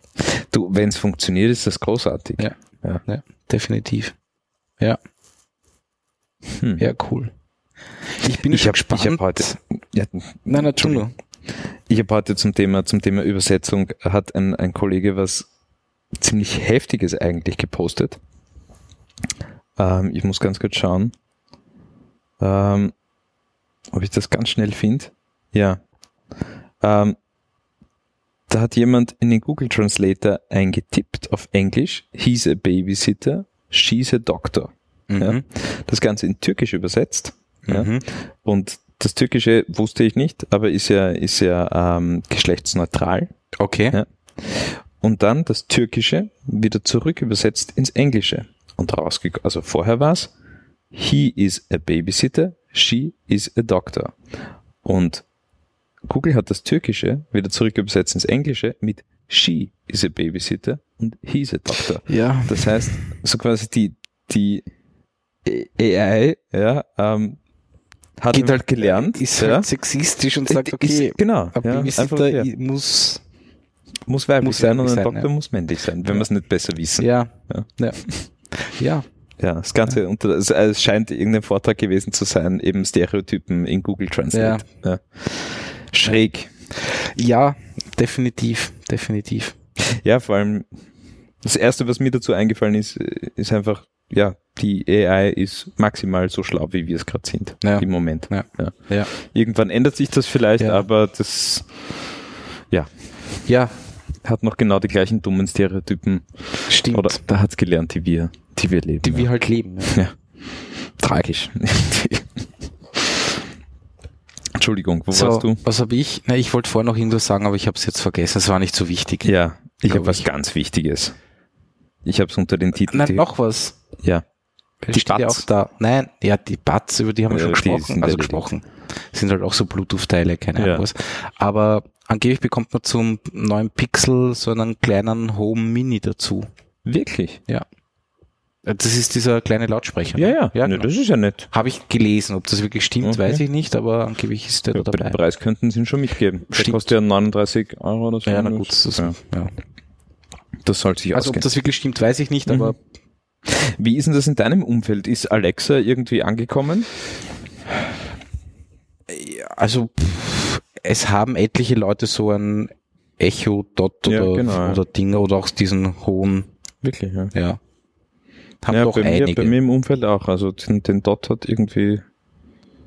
Du, wenn es funktioniert, ist das großartig. Ja. Ja. Ja, definitiv. Ja, Hm. ja, cool. Ich bin Ich habe gespannt. ich hab heute, ja, Nein, nein, Entschuldigung. ich habe heute zum Thema, zum Thema Übersetzung hat ein, ein Kollege was ziemlich Heftiges eigentlich gepostet. Ähm, ich muss ganz kurz schauen, ähm, ob ich das ganz schnell finde. Ja. Ähm, da hat jemand in den Google Translator eingetippt auf Englisch, he's a babysitter, she's a doctor. Ja. Mhm. Das Ganze in Türkisch übersetzt. Ja. Mhm. Und das Türkische wusste ich nicht, aber ist ja, ist ja ähm, geschlechtsneutral. Okay. Ja. Und dann das Türkische wieder zurück übersetzt ins Englische. Und rausgekommen, also vorher war es, he is a babysitter, she is a doctor. Und Google hat das Türkische wieder zurück übersetzt ins Englische mit she is a babysitter und he is a doctor. Ja. Das heißt, so quasi die, die AI, ja, ähm, hat Geht halt gelernt, Ist ja, halt sexistisch und sagt, Ist- okay, genau, ein ja, Babysitter einfach, ja, muss, muss weiblich muss sein und ein sein, Doktor ja. muss männlich sein, wenn wir es nicht besser wissen. ja, Ja. ja, ja, Ja, das Ganze unter, es, es scheint irgendein Vortrag gewesen zu sein, eben Stereotypen in Google Translate. Ja. Schräg. ja, definitiv, definitiv. Ja, vor allem das erste, was mir dazu eingefallen ist, ist einfach, ja, die AI ist maximal so schlau, wie wir es gerade sind Ja. im Moment. Ja. Ja. Ja, Irgendwann ändert sich das vielleicht, Ja. aber das ja, ja, hat noch genau die gleichen dummen Stereotypen. stimmt. Oder da hat's gelernt, die wir, die wir leben. die ja. wir halt leben. Ja. Ja. Tragisch. Entschuldigung, wo So, warst du? was habe ich? Na, ich wollte vorher noch irgendwas sagen, aber ich habe es jetzt vergessen. Es war nicht so wichtig. Ja, ich habe was ganz Wichtiges. Ich habe es unter den Titel. Nein, noch was. Ja. Die steht ja auch da. Nein, ja, die Buds, über die haben wir Ja, schon die gesprochen. Also gesprochen. Sind halt auch so Bluetooth-Teile, keine Ja. Ahnung was. Aber angeblich bekommt man zum neuen Pixel so einen kleinen Home Mini dazu. Wirklich? Ja. Äh, Das ist dieser kleine Lautsprecher. Ja, ne? ja, ja ne, genau. das ist ja nett. Habe ich gelesen. Ob das wirklich stimmt, Okay. weiß ich nicht, aber angeblich ist der Ja, da dabei. Preis könnten sie ihn schon mitgeben. Der Stimmt. kostet ja 39 Euro oder so. Ja, na gut. Das, ja, ja. das soll sich Also ob ausgehen. das wirklich stimmt, weiß ich nicht, Mhm. aber Wie ist denn das in deinem Umfeld? Ist Alexa irgendwie angekommen? Ja, also pff, es haben etliche Leute so ein Echo Dot Ja, oder, genau. oder Dinge oder auch diesen hohen, Wirklich, ja. ja. Haben ja, doch bei mir, einige. bei mir im Umfeld auch. Also den, den Dot hat irgendwie,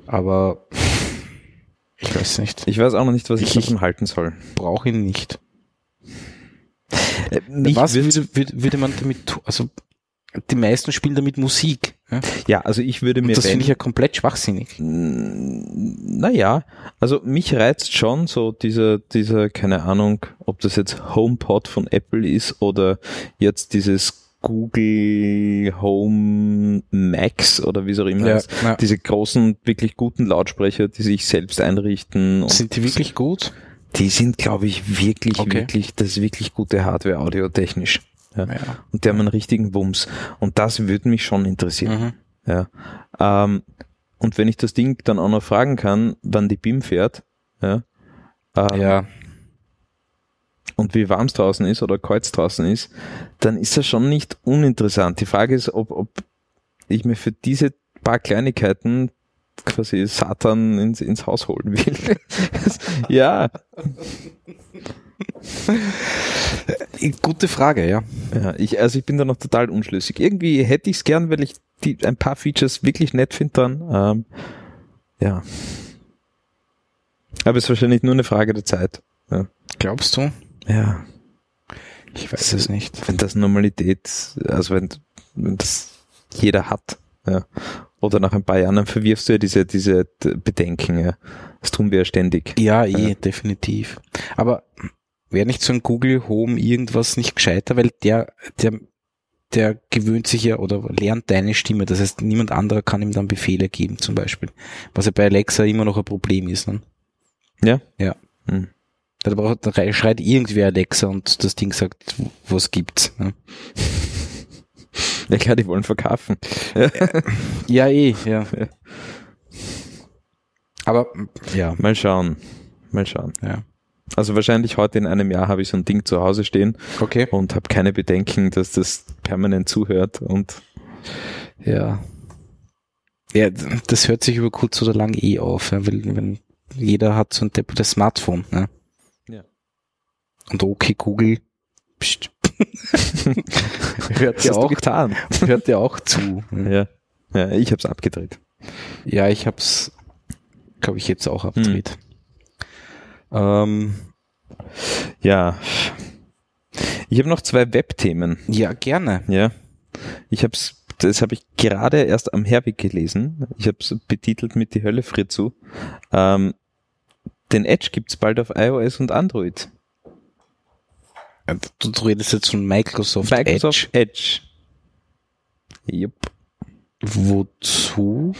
aber ich weiß nicht. ich weiß auch noch nicht, was ich, Ich- davon halten soll. brauche ihn nicht. Mich Was würde, würde man damit tun? Also die meisten spielen damit Musik. Ja? ja, also ich würde Und mir, das wenn- finde ich ja komplett schwachsinnig. Naja, also mich reizt schon so dieser, dieser, keine Ahnung, ob das jetzt HomePod von Apple ist oder jetzt dieses Google Home Max oder wie es auch immer Ja, heißt. ja. Diese großen, wirklich guten Lautsprecher, die sich selbst einrichten. Und Sind die wirklich gut? die sind, glaube ich, wirklich, Okay. wirklich, das ist wirklich gute Hardware audiotechnisch. Ja. Ja. Und die haben einen richtigen Wumms. Und das würde mich schon interessieren. Mhm. Ja. Ähm, und wenn ich das Ding dann auch noch fragen kann, wann die BIM fährt, ja, ähm, ja. und wie warm es draußen ist oder kalt es draußen ist, dann ist das schon nicht uninteressant. Die Frage ist, ob, ob ich mir für diese paar Kleinigkeiten quasi Satan ins, ins Haus holen will. ja, Gute Frage, ja. ja ich, also ich bin da noch total unschlüssig. Irgendwie hätte ich es gern, weil ich die, ein paar Features wirklich nett finde dann. Ähm, ja. Aber es ist wahrscheinlich nur eine Frage der Zeit. Glaubst du? Ja. Ich weiß es nicht. wenn das Normalität, also wenn, wenn das jeder hat, ja. Oder nach ein paar Jahren dann verwirfst du ja diese, diese Bedenken, ja. Das tun wir ja ständig. Ja, eh, Ja. definitiv. Aber wäre nicht so ein Google Home irgendwas nicht gescheiter, weil der, der, der gewöhnt sich ja oder lernt deine Stimme. Das heißt, niemand anderer kann ihm dann Befehle geben, zum Beispiel. Was ja bei Alexa immer noch ein Problem ist. Ne? Ja? Ja. Hm. Da braucht, da schreit irgendwer Alexa und das Ding sagt, was gibt's. Ne? Ja klar, die wollen verkaufen. Ja, eh, ja. Ja. Aber, ja, Mal schauen. Mal schauen. ja. Also wahrscheinlich heute in einem Jahr habe ich so ein Ding zu Hause stehen Okay. und habe keine Bedenken, dass das permanent zuhört und Ja. Ja, das hört sich über kurz oder lang eh auf, ja, weil wenn jeder hat so ein deppertes Smartphone, ne? Ja. Und okay, Google pst, hört ja auch, getan? hört ja auch zu. Ja. Ja, ich habe es abgedreht. Ja, ich hab's, glaube ich, jetzt auch abgedreht. Ähm, Ja. Ich habe noch zwei Webthemen. ja, gerne. Ja. Ich hab's, das habe ich gerade erst am Herweg gelesen. Ich habe es betitelt mit Die Hölle friert zu. Ähm, den Edge gibt's bald auf iOS und Android. Du, du redest jetzt von Microsoft, Microsoft Edge. Edge. Jupp. Wozu?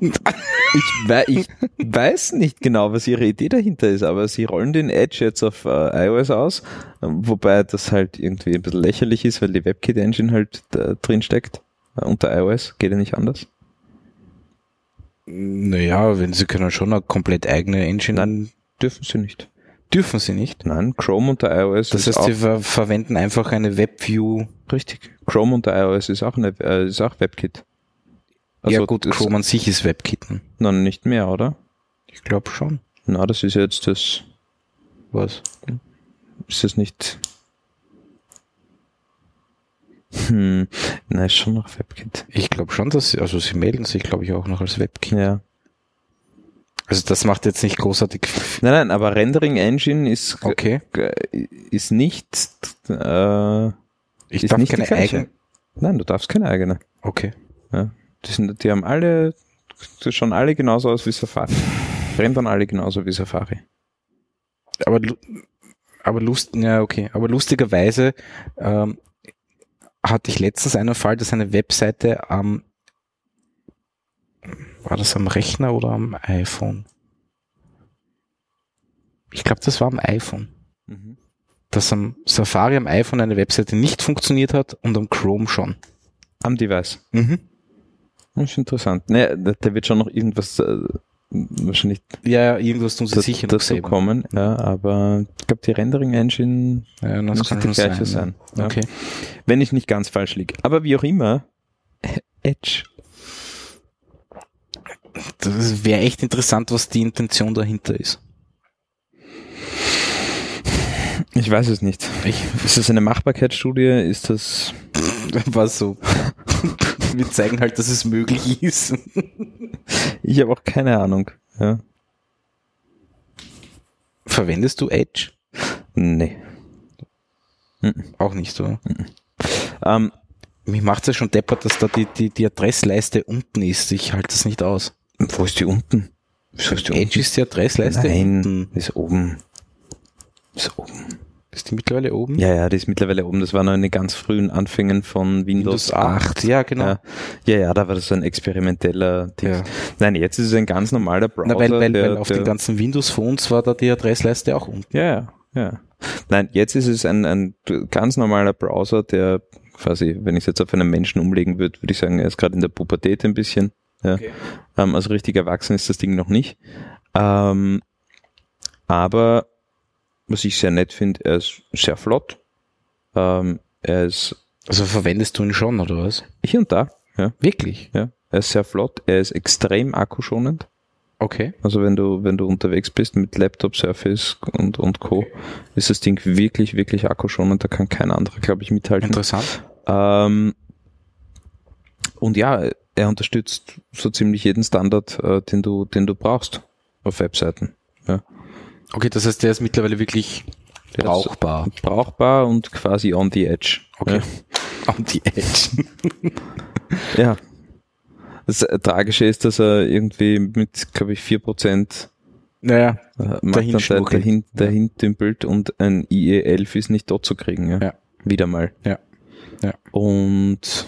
Ich, wei ich weiß nicht genau, was ihre Idee dahinter ist, aber sie rollen den Edge jetzt auf äh, iOS aus, wobei das halt irgendwie ein bisschen lächerlich ist, weil die WebKit Engine halt da drin steckt. Äh, unter iOS, geht ja nicht anders. Naja, wenn sie können schon eine komplett eigene Engine, Nein. Dürfen sie nicht. dürfen sie nicht. Nein, Chrome unter iOS Das ist heißt, sie ver verwenden einfach eine WebView. richtig. Chrome unter iOS ist auch eine äh, ist auch WebKit. Also ja gut, Chrome an sich ist WebKit. Nein, nicht mehr, oder? Ich glaube schon. Na, das ist jetzt das. Was? Ist das nicht? Hm, nein, ist schon noch WebKit. Ich glaube schon, dass sie, also sie melden sich, glaube ich, auch noch als WebKit. Ja. Also das macht jetzt nicht großartig. Nein, nein, aber Rendering Engine ist Okay. ist nicht äh, Ich ist darf nicht keine eigene. Nein, du darfst keine eigene. Okay. Die, sind, die haben alle, die schauen alle genauso aus wie Safari. Rendern alle genauso wie Safari. Aber, aber lust, ja, okay. Aber lustigerweise ähm, hatte ich letztens einen Fall, dass eine Webseite am war das am Rechner oder am iPhone? Ich glaube, das war am iPhone. dass am Safari am iPhone eine Webseite nicht funktioniert hat und am Chrome schon. Am Device. Mhm. Das ist interessant. Ne, da, da wird schon noch irgendwas äh, wahrscheinlich Ja, irgendwas tun sie das, sicher dazu kommen, ja, aber ich glaube, die Rendering-Engine Ja, das muss kann die gleiche sein. sein. Ja. Okay. Wenn ich nicht ganz falsch liege. Aber wie auch immer, Edge. Das wäre echt interessant, was die Intention dahinter ist. Ich weiß es nicht. Ich Ist das eine Machbarkeitsstudie? Ist das war so. Wir zeigen halt, dass es möglich ist. Ich habe auch keine Ahnung. Ja. Verwendest du Edge? Nee. Auch nicht, oder? Ähm, Mich macht es ja schon deppert, dass da die, die, die Adressleiste unten ist. Ich halte das nicht aus. wo ist die unten? Wieso ist die Edge ist die Adressleiste Nein, unten. ist oben. Ist oben. Ist die mittlerweile oben? Ja, ja, die ist mittlerweile oben. Das war noch in den ganz frühen Anfängen von Windows, 8. Ja, genau. Ja. ja, ja, da war das so ein experimenteller Ding. Ja. Nein, jetzt ist es ein ganz normaler Browser. Na, weil, weil, der, weil auf der, den ganzen Windows-Phones war da die Adressleiste auch unten. Ja, ja, ja. Nein, jetzt ist es ein, ein ganz normaler Browser, der quasi, wenn ich es jetzt auf einen Menschen umlegen würde, würde ich sagen, er ist gerade in der Pubertät ein bisschen. Ja. Okay. Ähm, also richtig erwachsen ist das Ding noch nicht. Ähm, aber was ich sehr nett finde, er ist sehr flott. Ähm, er ist Also verwendest du ihn schon, oder was? hier und da. Ja, Wirklich? ja. Er ist sehr flott. Er ist extrem akkuschonend. Okay. Also wenn du, wenn du unterwegs bist mit Laptop, Surface und, und Co., ist das Ding wirklich, wirklich akkuschonend. Da kann kein anderer, glaube ich, mithalten. Interessant. Ähm, und ja, er unterstützt so ziemlich jeden Standard, äh, den du, den du brauchst auf Webseiten. Ja. Okay, das heißt, der ist mittlerweile wirklich Der ist brauchbar. Brauchbar und quasi on the edge. Okay. On the edge. Ja. ja. Das Tragische ist, dass er irgendwie mit, glaube ich, 4% Naja, äh, Dahin dahin, dahin dümpelt und ein IE11 ist nicht dort zu kriegen. Ja. Ja. Wieder mal. Ja. Ja. Und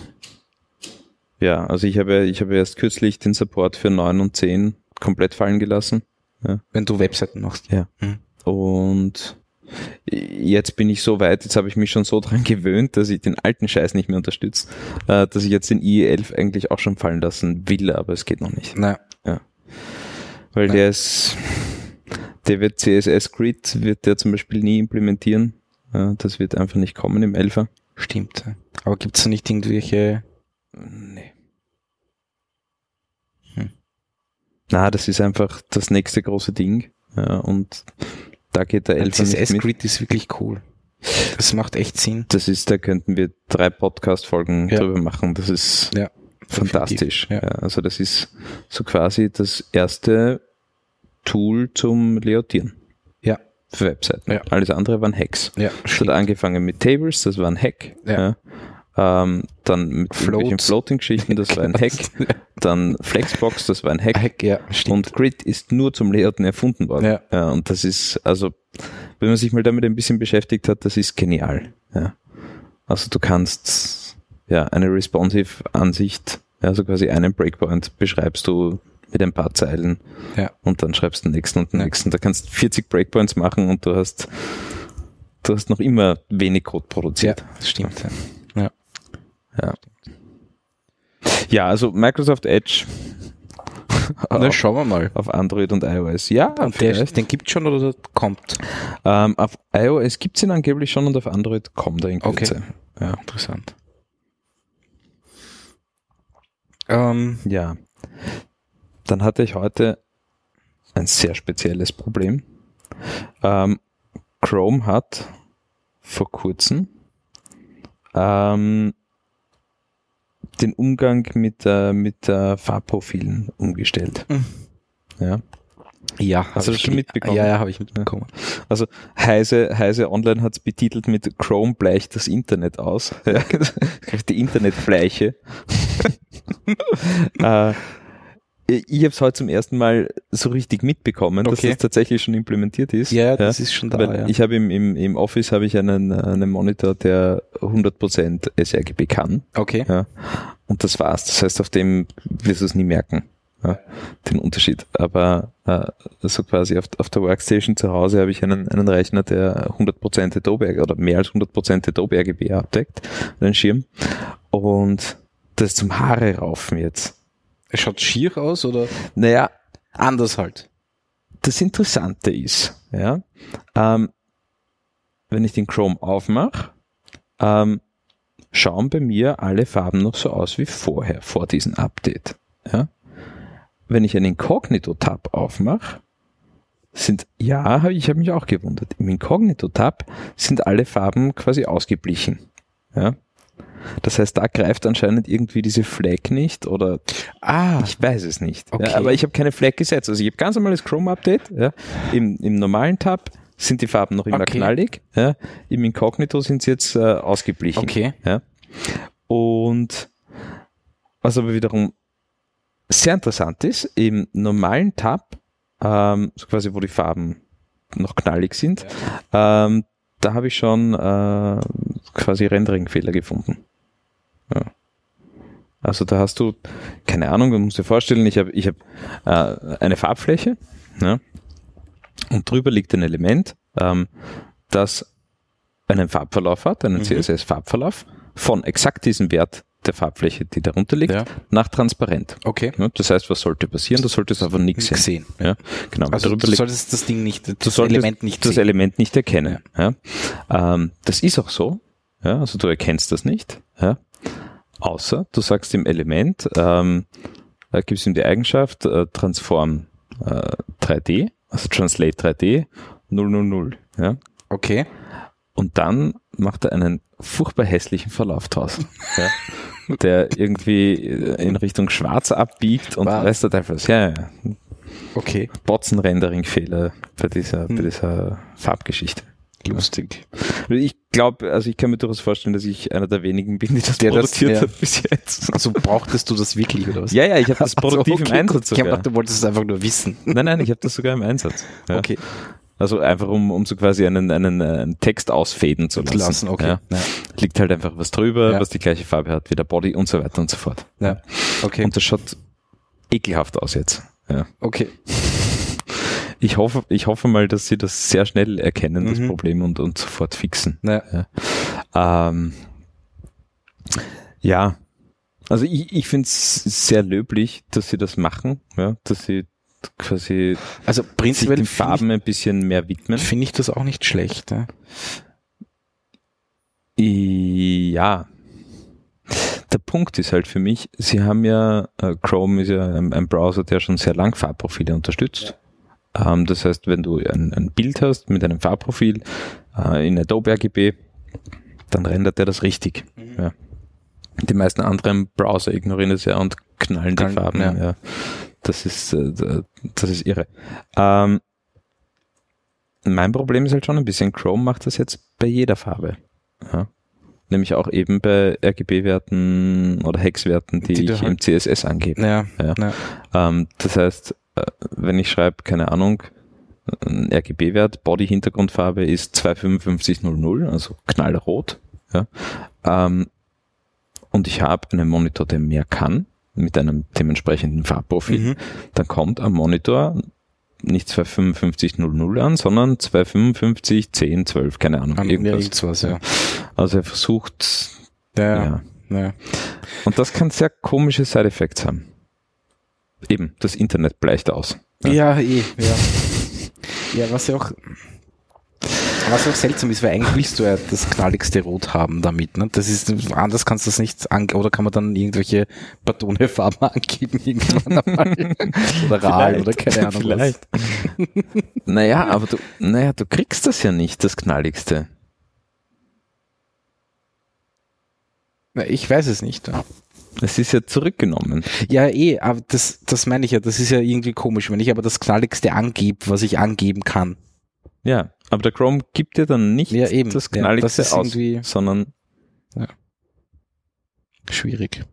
ja, also ich habe, ich habe erst kürzlich den Support für 9 und 10 komplett fallen gelassen. Wenn du Webseiten machst. Ja. Mhm. Und jetzt bin ich so weit, jetzt habe ich mich schon so dran gewöhnt, dass ich den alten Scheiß nicht mehr unterstütze, äh, dass ich jetzt den IE11 eigentlich auch schon fallen lassen will, aber es geht noch nicht. Naja, Weil Ja. der ist, der wird CSS Grid, wird der zum Beispiel nie implementieren. Ja, das wird einfach nicht kommen im 11er. stimmt. Aber gibt's da nicht irgendwelche Nee. Hm. Na, das ist einfach das nächste große Ding. Ja, und da geht der Ein 11er nicht mit. CSS-Grid ist wirklich cool. Das macht echt Sinn. Das ist, da könnten wir drei Podcast-Folgen Ja. drüber machen. Das ist Ja. fantastisch. Ja. also das ist so quasi das erste Tool zum Leotieren Ja. für Webseiten. Ja. Alles andere waren Hacks. Ja, Es hat angefangen mit Tables, das war ein Hack. Ja. Ähm, dann mit Floats. irgendwelchen Floating-Geschichten, das war ein Hack. Dann Flexbox, das war ein Hack. Hack, ja. Und Grid ist nur zum Layouten erfunden worden. Ja. und das ist, also, wenn man sich mal damit ein bisschen beschäftigt hat, das ist genial. Ja. Also du kannst ja eine responsive Ansicht, also quasi einen Breakpoint beschreibst du mit ein paar Zeilen Ja. und dann schreibst du den nächsten und den Ja. nächsten. Da kannst 40 Breakpoints machen und du hast du hast noch immer wenig Code ja, produziert. das stimmt. Ja. Ja. Ja, also Microsoft Edge Na, schauen wir mal. auf Android und iOS. Ja, Und der, den gibt's schon oder der kommt? Ähm, auf iOS gibt's ihn angeblich schon und auf Android kommt er in Kürze. Ja, interessant. Ähm, Ja. Dann hatte ich heute ein sehr spezielles Problem. Ähm, Chrome hat vor kurzem ähm, den Umgang mit, äh, mit äh, Farbprofilen umgestellt. Mhm. Ja. ja, Hast du das schon ge- mitbekommen? Ja, ja, habe ich mitbekommen. Also Heise, Heise Online hat es betitelt mit Chrome bleicht das Internet aus. Die Internetbleiche. äh, ich habe es heute zum ersten Mal so richtig mitbekommen, dass Okay. das tatsächlich schon implementiert ist. Ja, das ist schon da. Ja. Ich habe im, im, im Office habe ich einen, einen Monitor, der 100% sRGB kann. okay. Ja. Und das war's. Das heißt, auf dem wirst du es nie merken. ja, den Unterschied. Aber äh, so quasi auf, auf der Workstation zu Hause habe ich einen, einen Rechner, der 100% Adobe oder mehr als 100% Adobe RGB abdeckt, einen Schirm. Und das ist zum Haare raufen jetzt. Es schaut schier aus oder Naja, anders halt? das Interessante ist, ja, ähm, wenn ich den Chrome aufmache, ähm, schauen bei mir alle Farben noch so aus wie vorher, vor diesem Update. Ja? Wenn ich einen Incognito-Tab aufmache, sind, ja, ich habe mich auch gewundert, im Incognito-Tab sind alle Farben quasi ausgeblichen. Ja? Das heißt, da greift anscheinend irgendwie diese Flag nicht oder Ah, ich weiß es nicht. Okay. Ja, aber ich habe keine Flag gesetzt. Also ich habe ganz normales Chrome-Update. Ja. Im, Im normalen Tab sind die Farben noch immer Okay. knallig. Ja. Im Incognito sind sie jetzt äh, ausgeblichen. okay. Ja. Und was aber wiederum sehr interessant ist, im normalen Tab, ähm, so quasi wo die Farben noch knallig sind, ähm, da habe ich schon äh, quasi Rendering-Fehler gefunden. Ja. Also da hast du, keine Ahnung, du musst dir vorstellen, ich habe ich hab, äh, eine Farbfläche ja, und drüber liegt ein Element, ähm, das einen Farbverlauf hat, einen Mhm. CSS-Farbverlauf von exakt diesem Wert der Farbfläche, die darunter liegt, Ja. nach transparent. Okay. Ja, das heißt, was sollte passieren? Du solltest einfach nichts sehen. Gesehen. Ja, genau. Also du solltest das Ding nicht, du das solltest Element nicht das sehen. Element nicht erkennen. Ja. Ähm, das ist auch so. Ja, also du erkennst das nicht. Ja. Außer du sagst dem Element, ähm, äh, gibst ihm die Eigenschaft äh, Transform äh, 3D, also Translate 3D 000. Ja. Okay. Und dann macht er einen furchtbar hässlichen Verlauf draus. ja. Der irgendwie äh, in Richtung Schwarz abbiegt und Was? weißt du einfach, ja, ja, ja, Okay. Botzen-Rendering-Fehler bei dieser, bei Hm. dieser Farbgeschichte. Lustig. Ich glaube, also ich kann mir durchaus vorstellen, dass ich einer der wenigen bin, die das Der das- produziert ja. hat bis jetzt. Also brauchtest du das wirklich oder was? Ja, ja, ich habe das produktiv Also, im okay, Einsatz gut. Ich habe sogar. gedacht, du wolltest es einfach nur wissen. Nein, nein, ich habe das sogar im Einsatz. Ja. Okay. Also einfach um, um so quasi einen, einen, einen Text ausfäden zu lassen. Lassen, okay. Ja. Ja. Liegt halt einfach was drüber, was die gleiche Farbe hat wie der Body und so weiter und so fort. Ja. Okay. Und das schaut ekelhaft aus jetzt. Ja. okay. Ich hoffe, ich hoffe mal, dass sie das sehr schnell erkennen, das Mhm. Problem, und, und sofort fixen. Ja. Ähm, ja, also ich, ich finde es sehr löblich, dass sie das machen, ja, dass sie quasi Also prinzipiell den Farben ein bisschen mehr widmen. ich, finde ich das auch nicht schlecht. Ja. Ja. Der Punkt ist halt für mich, sie haben ja, äh, Chrome ist ja ein, ein Browser, der schon sehr lang Farbprofile unterstützt. Ähm, das heißt, wenn du ein, ein Bild hast mit einem Farbprofil äh, in Adobe RGB, dann rendert er das richtig. Ja. Die meisten anderen Browser ignorieren das ja und knallen die Knallen, Farben. ja. Ja. Das ist, äh, das ist irre. Ähm, mein Problem ist halt schon ein bisschen, Chrome macht das jetzt bei jeder Farbe. Ja. Nämlich auch eben bei RGB-Werten oder Hexwerten, die, Die ich halt- im CSS angebe. Ja. Ja. Ähm, das heißt, wenn ich schreibe, keine Ahnung, ein RGB-Wert, Body-Hintergrundfarbe ist 25500, also knallrot. Ja. Ähm, und ich habe einen Monitor, der mehr kann, mit einem dementsprechenden Farbprofil, Mhm. dann kommt am Monitor nicht 25500 an, sondern 255, 10, 12, keine Ahnung, An- irgendwas. irgendwas, ja. Also er versucht, Ja. ja. ja. Und das kann sehr komische Side-Effects haben. Eben, das Internet bleicht aus. Ja, eh, ja. Ja, was ja auch, was auch seltsam ist, weil eigentlich willst du ja das knalligste Rot haben damit, ne? Das ist, anders kannst du das nicht an, oder kann man dann irgendwelche Batone-Farben angeben irgendwann einmal? oder Ral oder keine Ahnung Vielleicht. naja, aber du, naja, du kriegst das ja nicht, das Knalligste. was. Na, Ich weiß es nicht. Ja. Es ist ja zurückgenommen. Ja, eh, aber das, das meine ich ja, das ist ja irgendwie komisch, wenn ich aber das knalligste angebe, was ich angeben kann. Ja, aber der Chrome gibt dir dann nicht Ja, eben. das Ja, Knalligste das ist aus, sondern Schwierig.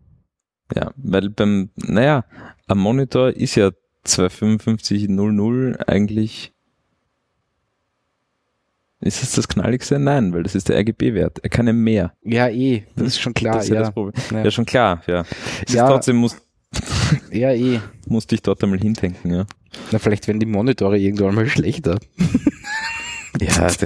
ja, weil beim, naja, am Monitor ist ja 25500 eigentlich ist es das Knalligste? Nein, weil das ist der RGB-Wert. Er kann ja mehr. Ja, eh, das ist schon klar, das ist ja, ja. das Problem. Ja. Ja, schon klar, ja. Es Ja. ist trotzdem muss Ja, eh. Musst dich dort einmal hindenken, ja. Na, vielleicht werden die Monitore irgendwann mal schlechter. Ja, das,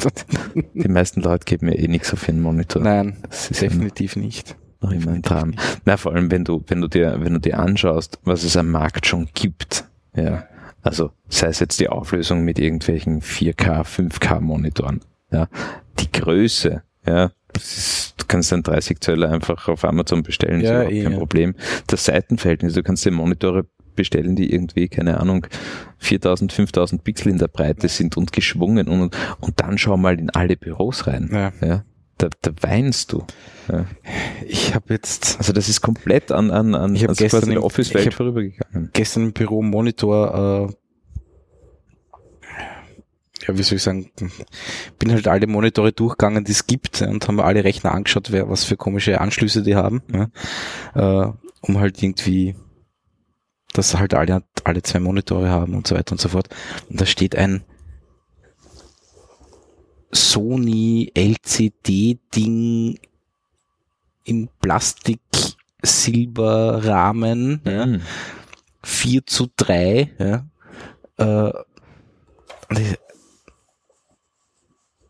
die meisten Leute geben mir eh nichts auf ihren Monitor. Nein, das ist definitiv nicht. noch immer ein Traum. Na, vor allem, wenn du, wenn du dir, wenn du dir anschaust, was es am Markt schon gibt, ja. Also, sei es jetzt die Auflösung mit irgendwelchen 4K, 5K Monitoren, ja. Die Größe, ja. Das ist, du kannst einen 30 Zöller einfach auf Amazon bestellen, Ja, ist überhaupt eh, kein ja. Problem. Das Seitenverhältnis, du kannst dir Monitore bestellen, die irgendwie, keine Ahnung, 4000, 5000 Pixel in der Breite sind und geschwungen und, und dann schau mal in alle Büros rein. Ja. Ja. Da, da weinst du. Ja. Ich habe jetzt Also das ist komplett an, an, an Ich also gestern im- Office-Welt vorübergegangen. gestern im Büro Monitor, äh, ja, wie soll ich sagen, bin halt alle Monitore durchgegangen, die es gibt und haben alle Rechner angeschaut, wer, was für komische Anschlüsse die haben, ja, äh, um halt irgendwie, dass halt alle, alle zwei Monitore haben und so weiter und so fort. Und da steht ein Sony LCD-Ding im Plastik-Silberrahmen, ja, Mhm. 4 zu 3, ja. Äh,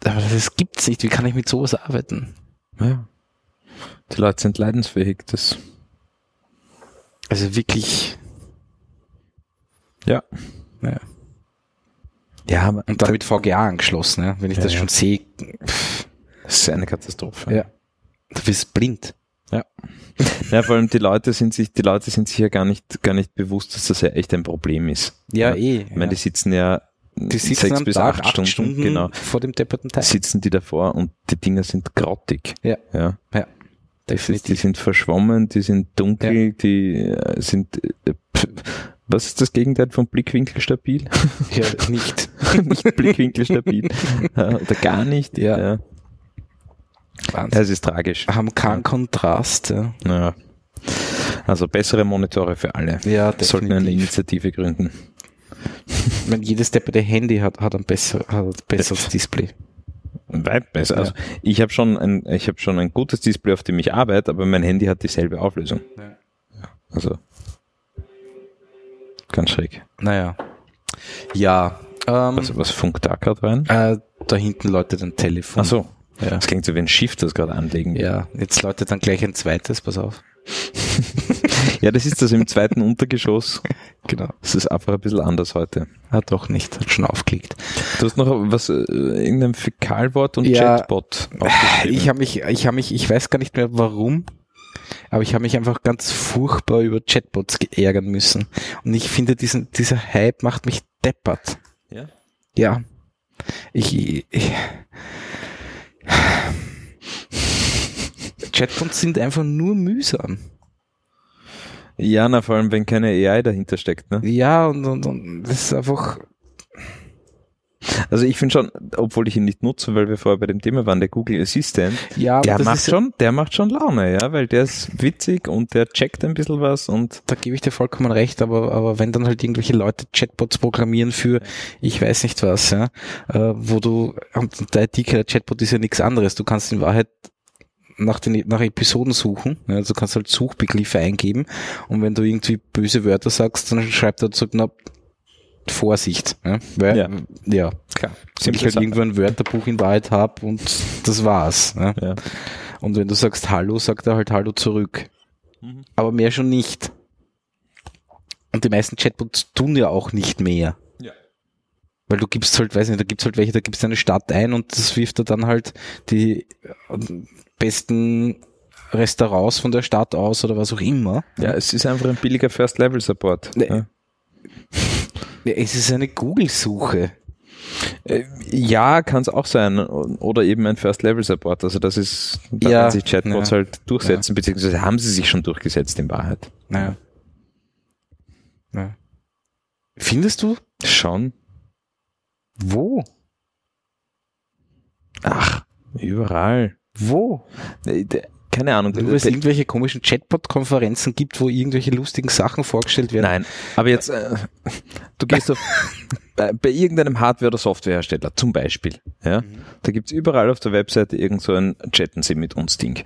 aber das gibt's nicht. Wie kann ich mit sowas arbeiten? Ja. Die Leute sind leidensfähig. Das, Also wirklich. ja. Ja. Ja, Und dann mit VGA angeschlossen, ja. Wenn ich Ja, das ja. schon sehe, das ist eine Katastrophe. ja. Du bist blind. Ja, vor allem die Leute sind sich, die Leute sind sich ja gar nicht, gar nicht bewusst, dass das ja echt ein Problem ist. Ja, eh. Ich meine, ja. die sitzen ja Die sitzen sechs bis Tag acht Stunden, genau, vor dem depperten Teil. sitzen die davor und die Dinger sind grottig. Ja. Ja. Ja. Ist, die sind verschwommen, die sind dunkel, die äh, sind, äh, was ist das Gegenteil von Blickwinkel stabil? Ja, nicht. nicht Blickwinkel stabil. Ja, oder gar nicht. Ja. ja. Wahnsinn. Das ist tragisch. Haben keinen Kontrast, ja. Ja. Also bessere Monitore für alle. Ja, Wir sollten eine definitiv. Initiative gründen. Ich meine, jedes depperte Handy hat, hat ein besser, hat ein besseres Display. Weit besser. Also ich habe schon ein, ich habe schon ein gutes Display, auf dem ich arbeite, aber mein Handy hat dieselbe Auflösung. Ja. Also ganz schräg. Naja. Ja. Ähm, Was, was funkt da gerade rein? äh, da hinten läutet ein Telefon. Ach so. Ja. Das klingt so wie ein Schiff, das gerade anlegen. Ja, jetzt läutet dann gleich ein zweites, pass auf. ja, das ist das im zweiten Untergeschoss. Genau. Das ist einfach ein bisschen anders heute. Ah, doch nicht, hat schon aufgelegt. Du hast noch was, äh, irgendein Fäkalwort und Ja, Chatbot. Ich habe mich, ich habe mich, ich weiß gar nicht mehr warum, aber ich habe mich einfach ganz furchtbar über Chatbots ärgern müssen. Und ich finde, diesen, dieser Hype macht mich deppert. ja? Ja. Ich, ich Chatbots sind einfach nur mühsam. ja, na, vor allem, wenn keine AI dahinter steckt. Ne? Ja, und, und, und das ist einfach, Also ich finde schon, obwohl ich ihn nicht nutze, weil wir vorher bei dem Thema waren, der Google Assistant, ja, der macht schon, der macht schon Laune, ja, weil der ist witzig und der checkt ein bisschen was und da gebe ich dir vollkommen recht, aber, aber wenn dann halt irgendwelche Leute Chatbots programmieren für ich weiß nicht was, ja, äh, wo du, und der IT-Killer-Chatbot ist ja nichts anderes, du kannst in Wahrheit nach den nach Episoden suchen, ja, also du kannst halt Suchbegriffe eingeben und wenn du irgendwie böse Wörter sagst, dann schreibt er zurück, na, Vorsicht, ja, weil, Ja. ja, klar, wenn ich halt irgendwo ein Wörterbuch in Wahrheit habe und das war's. Ja. ja. Und wenn du sagst Hallo, sagt er halt Hallo zurück. Mhm. Aber mehr schon nicht. Und die meisten Chatbots tun ja auch nicht mehr. Ja. Weil du gibst halt, weiß nicht, da gibt's halt welche, da gibst du eine Stadt ein und das wirft er dann halt die besten Restaurants von der Stadt aus oder was auch immer. ja, es ist einfach ein billiger First-Level-Support. Nee. Ja. Ja, Es ist eine Google-Suche. Äh, Ja, kann es auch sein. Oder eben ein First-Level-Support. Also das ist, da Ja, sich Chatbots ja. halt durchsetzen, beziehungsweise haben sie sich schon durchgesetzt in Wahrheit. Naja. Ja. Findest du? Schon. Wo? Ach, überall. Wo? Keine Ahnung. Nur weil es irgendwelche komischen Chatbot-Konferenzen gibt, wo irgendwelche lustigen Sachen vorgestellt werden. Nein, aber jetzt, äh, du gehst auf, bei, bei irgendeinem Hardware- oder Softwarehersteller zum Beispiel, ja, da gibt's überall auf der Webseite irgend so ein Chatten Sie mit uns Ding.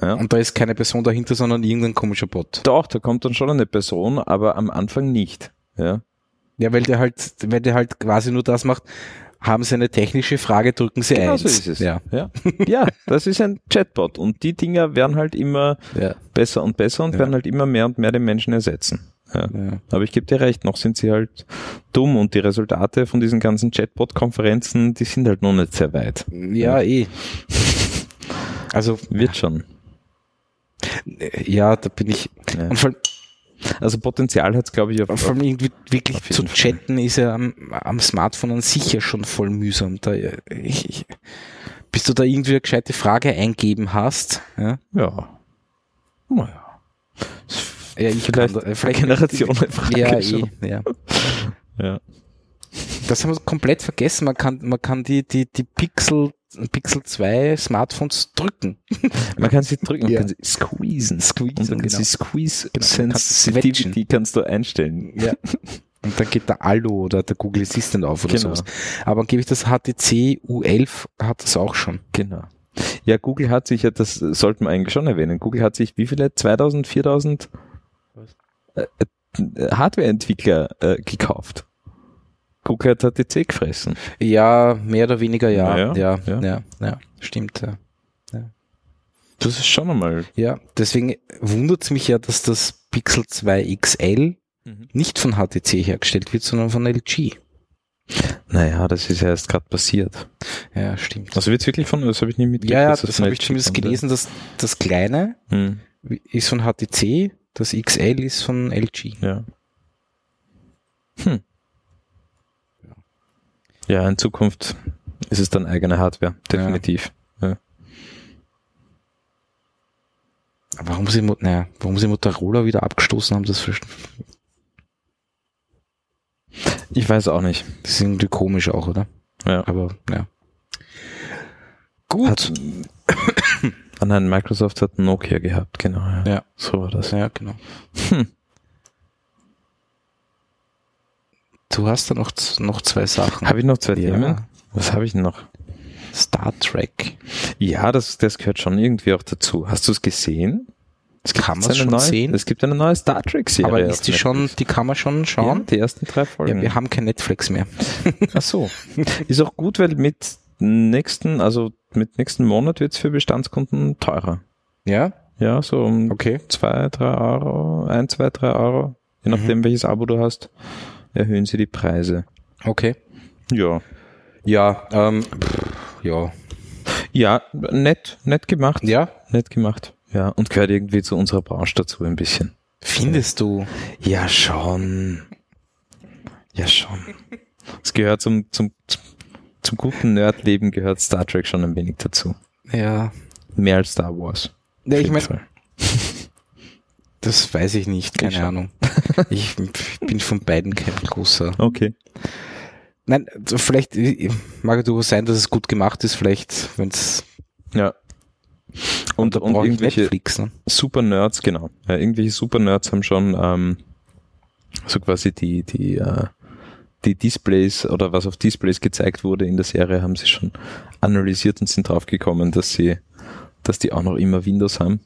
Ja. Und da ist keine Person dahinter, sondern irgendein komischer Bot. Doch, da kommt dann schon eine Person, aber am Anfang nicht. Ja. Ja, weil der halt, weil der halt quasi nur das macht, haben Sie eine technische Frage, drücken Sie Genau eins. so ist es. Ja. Ja. ja, das ist ein Chatbot und die Dinger werden halt immer Ja. besser und besser und Ja. werden halt immer mehr und mehr den Menschen ersetzen. Ja. ja. Aber ich gebe dir recht, noch sind sie halt dumm und die Resultate von diesen ganzen Chatbot-Konferenzen, die sind halt noch nicht sehr weit. Ja, eh. Also, Wird schon. ja, da bin ich. Ja. Und vor, allem- Also Potenzial hat es, glaube ich, auf, vor allem irgendwie wirklich zu Fall. chatten ist ja am, am Smartphone an sich ja schon voll mühsam. Da, äh, ich, ich, bis du da irgendwie eine gescheite Frage eingeben hast. Ja, ja. Naja. ja ich Vielleicht kann vielleicht Generationenfrage Ja, eh, ja. Ja. Das haben wir komplett vergessen. Man kann, man kann die, die, die Pixel, Pixel 2 Smartphones drücken. Man kann sie drücken, man Ja. kann sie squeezen. Squeezen, und genau. sie Squeeze Genau, Sensitivity switchen. kannst du einstellen. Ja. Und dann geht der Allo oder der Google Assistant auf oder Genau. sowas. Aber gebe ich das HTC U11 hat das auch schon. Genau. Ja, Google hat sich ja, das sollten wir eigentlich schon erwähnen, Google hat sich wie viele? 2000, 4000 äh, äh, Hardwareentwickler äh, gekauft. Google hat HTC gefressen. Ja, mehr oder weniger ja. Ja, Ja, ja. ja, ja, stimmt. Ja. Das ist schon einmal. ja, deswegen wundert es mich ja, dass das Pixel 2 XL nicht von HTC hergestellt wird, sondern von LG. Naja, das ist ja erst gerade passiert. Ja, stimmt. Also wird's wirklich von, das habe ich nie mitgekriegt. Ja, ja, das von habe ich zumindest gelesen, dass das kleine Hm, ist von HTC, das XL ist von LG. ja. Hm. Ja, in Zukunft ist es dann eigene Hardware, definitiv. Aber Warum sie, naja, warum sie Motorola wieder abgestoßen haben, das, verste- Ich weiß auch nicht. das ist irgendwie komisch auch, oder? Ja. Aber, ja. Gut. Hat, ah nein, Microsoft hat Nokia gehabt, genau. Ja. Ja. So war das. ja, genau. Hm. Du hast da noch, noch zwei Sachen. Habe ich noch zwei Ja. Themen? Was habe ich denn noch? Star Trek. Ja, das, das gehört schon irgendwie auch dazu. Hast du es gesehen? Es Kann eine schon neue, sehen? Es gibt eine neue Star Trek Serie. Aber ist die schon, Netflix. die kann man schon Ja, schauen? die ersten drei Folgen. Ja, wir haben kein Netflix mehr. Ach so. Ist auch gut, weil mit nächsten, also mit nächsten Monat wird's für Bestandskunden teurer. Ja? Ja, so um Okay. zwei, drei Euro, ein, zwei, drei Euro, je Mhm. nachdem welches Abo du hast, erhöhen sie die Preise. Okay. Ja. Ja, ähm, pff, ja. Ja, nett, nett gemacht. Ja? Nett gemacht. Ja, und gehört irgendwie zu unserer Branche dazu ein bisschen. Findest du? Ja, schon. Ja, schon. Es gehört zum, zum, zum, guten Nerdleben gehört Star Trek schon ein wenig dazu. Ja. Mehr als Star Wars. Ja, ich meine. Das weiß ich nicht, keine Ich. Ahnung. Ich bin von beiden kein großer. Okay. Nein, vielleicht mag ja durchaus sein, dass es gut gemacht ist, vielleicht, wenn es Ja. Und, und ich irgendwelche Netflix, ne? Super Nerds, genau. Ja, irgendwelche Super Nerds haben schon ähm, so quasi die, die, äh, die Displays oder was auf Displays gezeigt wurde in der Serie, haben sie schon analysiert und sind draufgekommen, dass sie, dass die auch noch immer Windows haben.